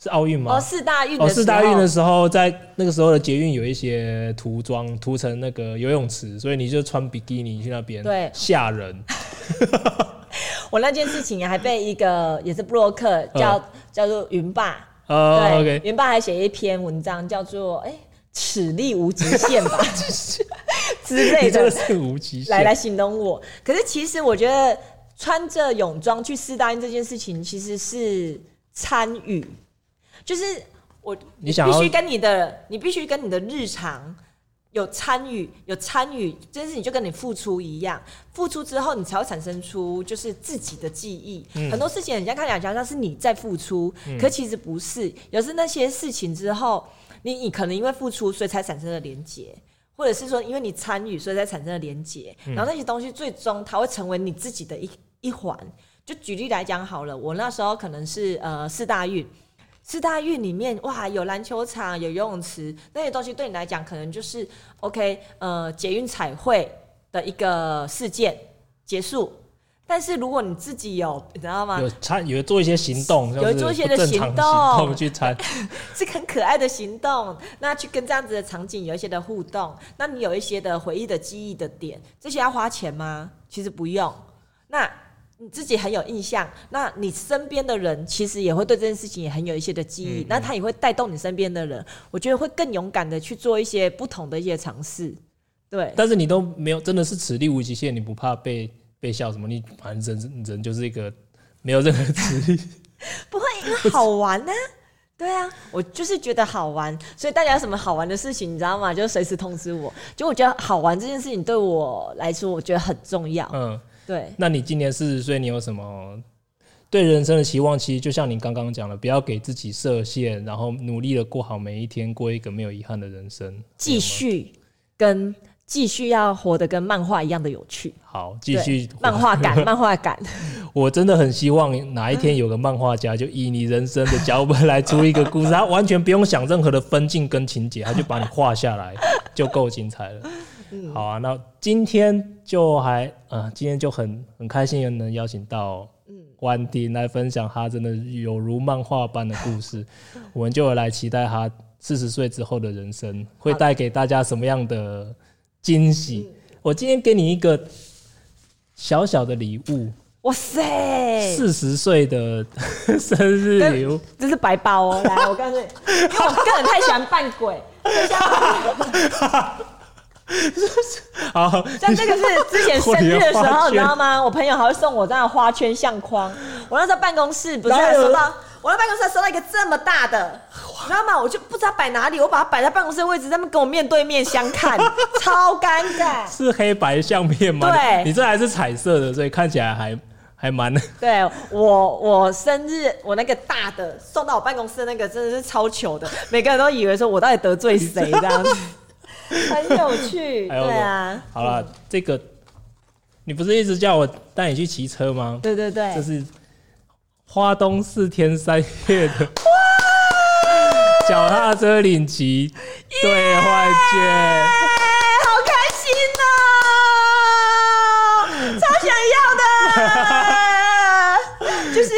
是奥运吗？哦，四大运。哦，四大运的时候，在那个时候的捷运有一些涂装涂成那个游泳池，所以你就穿比基尼去那边，对，吓人。[LAUGHS] 我那件事情还被一个也是布洛克叫、嗯、叫做云爸，哦、对，云爸还写一篇文章叫做“哎、欸，尺力无极限吧” [LAUGHS] 之类的，是无极限来来形容我。可是其实我觉得。穿着泳装去四大运这件事情，其实是参与，就是我你必须跟你的，你必须跟你的日常有参与，有参与，这件事情就跟你付出一样，付出之后你才会产生出就是自己的记忆。嗯、很多事情人家看起来好像是你在付出，嗯、可其实不是，有时那些事情之后，你你可能因为付出，所以才产生了连结。或者是说，因为你参与，所以才产生了连结，然后那些东西最终它会成为你自己的一一环。就举例来讲好了，我那时候可能是呃四大运，四大运里面哇有篮球场，有游泳池，那些东西对你来讲可能就是 OK，呃捷运彩绘的一个事件结束。但是如果你自己有，你知道吗？有参，有做一些行动，有做一些的行动去参，[LAUGHS] 是很可爱的行动。那去跟这样子的场景有一些的互动，那你有一些的回忆的记忆的点，这些要花钱吗？其实不用。那你自己很有印象，那你身边的人其实也会对这件事情也很有一些的记忆，嗯嗯，那他也会带动你身边的人，我觉得会更勇敢的去做一些不同的一些尝试。对，但是你都没有，真的是齿力无极限，你不怕被被笑什么？你反正人人就是一个没有任何实力，[LAUGHS] 不会，因为好玩呢、啊。对啊，我就是觉得好玩，所以大家有什么好玩的事情，你知道吗？就随时通知我。就我觉得好玩这件事情对我来说，我觉得很重要。嗯，对。那你今年四十岁，你有什么对人生的期望？其实就像你刚刚讲的，不要给自己设限，然后努力的过好每一天，过一个没有遗憾的人生。继续跟。继续要活得跟漫画一样的有趣。好，继续漫画感，[LAUGHS] 漫画感。我真的很希望哪一天有个漫画家，就以你人生的脚本来出一个故事，他完全不用想任何的分镜跟情节，他就把你画下来，就够精彩了。好啊，那今天就还呃，今天就很很开心的能邀请到婉迪来分享他真的有如漫画般的故事，[LAUGHS] 我们就来期待他四十岁之后的人生会带给大家什么样的。惊喜！我今天给你一个小小的礼物。哇塞！四十岁的 [LAUGHS] 生日礼物，这是白包哦。来，我告诉你，[LAUGHS] 因为我个人太喜欢扮鬼。[LAUGHS] 好，像这个是之前生日的时候，[LAUGHS] 你知道吗？我朋友还会送我这样的花圈相框。我那时候办公室不是还收到，我在办公室还收到一个这么大的。你知道吗？我就不知道摆哪里，我把它摆在办公室的位置，他们跟我面对面相看，[LAUGHS] 超尴尬。是黑白相片吗？对，你这还是彩色的，所以看起来还还蛮……对我，我生日我那个大的送到我办公室的那个真的是超糗的，每个人都以为说我到底得罪谁这样子，很有趣。[LAUGHS] 对啊，好了，这个你不是一直叫我带你去骑车吗？对对对，这是花东四天三夜的。脚踏车领骑兑换券好开心哦！超想要的，[LAUGHS] 就是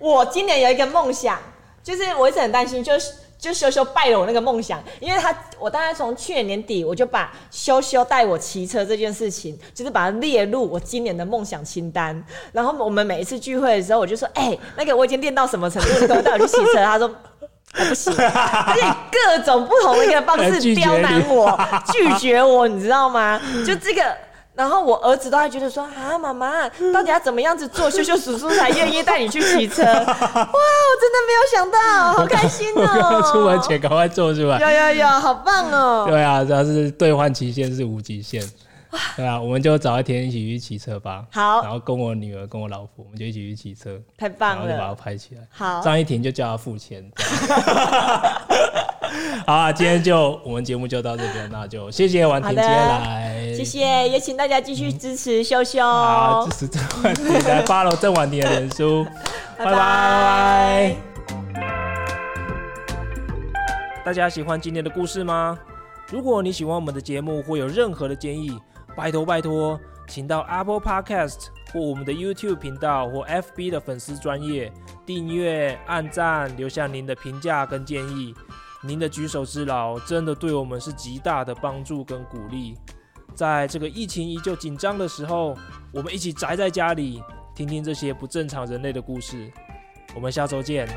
我今年有一个梦想，就是我一直很担心，就是就修修败了我那个梦想，因为他我大概从去年年底我就把修修带我骑车这件事情，就是把它列入我今年的梦想清单。然后我们每一次聚会的时候，我就说：“哎、欸，那个我已经练到什么程度，你可以带我去骑车？” [LAUGHS] 他说。还不行，而且各种不同的一个方式刁难我，[LAUGHS] 拒绝我，你知道吗？就这个，然后我儿子都还觉得说啊，妈妈到底要怎么样子做，秀秀叔叔才愿意带你去骑车？[LAUGHS] 哇，我真的没有想到，好开心哦！[LAUGHS] 出门前赶快做出来，有有有，好棒哦！[LAUGHS] 对啊，主要是兑换期限是无极限。对啊，我们就找一天一起去骑车吧。好，然后跟我女儿、跟我老婆，我们就一起去骑车。太棒了，然后就把它拍起来。好，张一婷就叫他付钱。[LAUGHS] 好啊，今天就我们节目就到这边，那就谢谢婉婷今天来，谢谢，也请大家继续支持修修，好，支持郑婉婷来 follow 郑婉婷的脸书，[LAUGHS] 拜拜。大家喜欢今天的故事吗？如果你喜欢我们的节目，或有任何的建议，拜托拜托，请到 Apple Podcast 或我们的 YouTube 频道或 FB 的粉丝专业订阅、按赞，留下您的评价跟建议。您的举手之劳，真的对我们是极大的帮助跟鼓励。在这个疫情依旧紧张的时候，我们一起宅在家里，听听这些不正常人类的故事。我们下周见。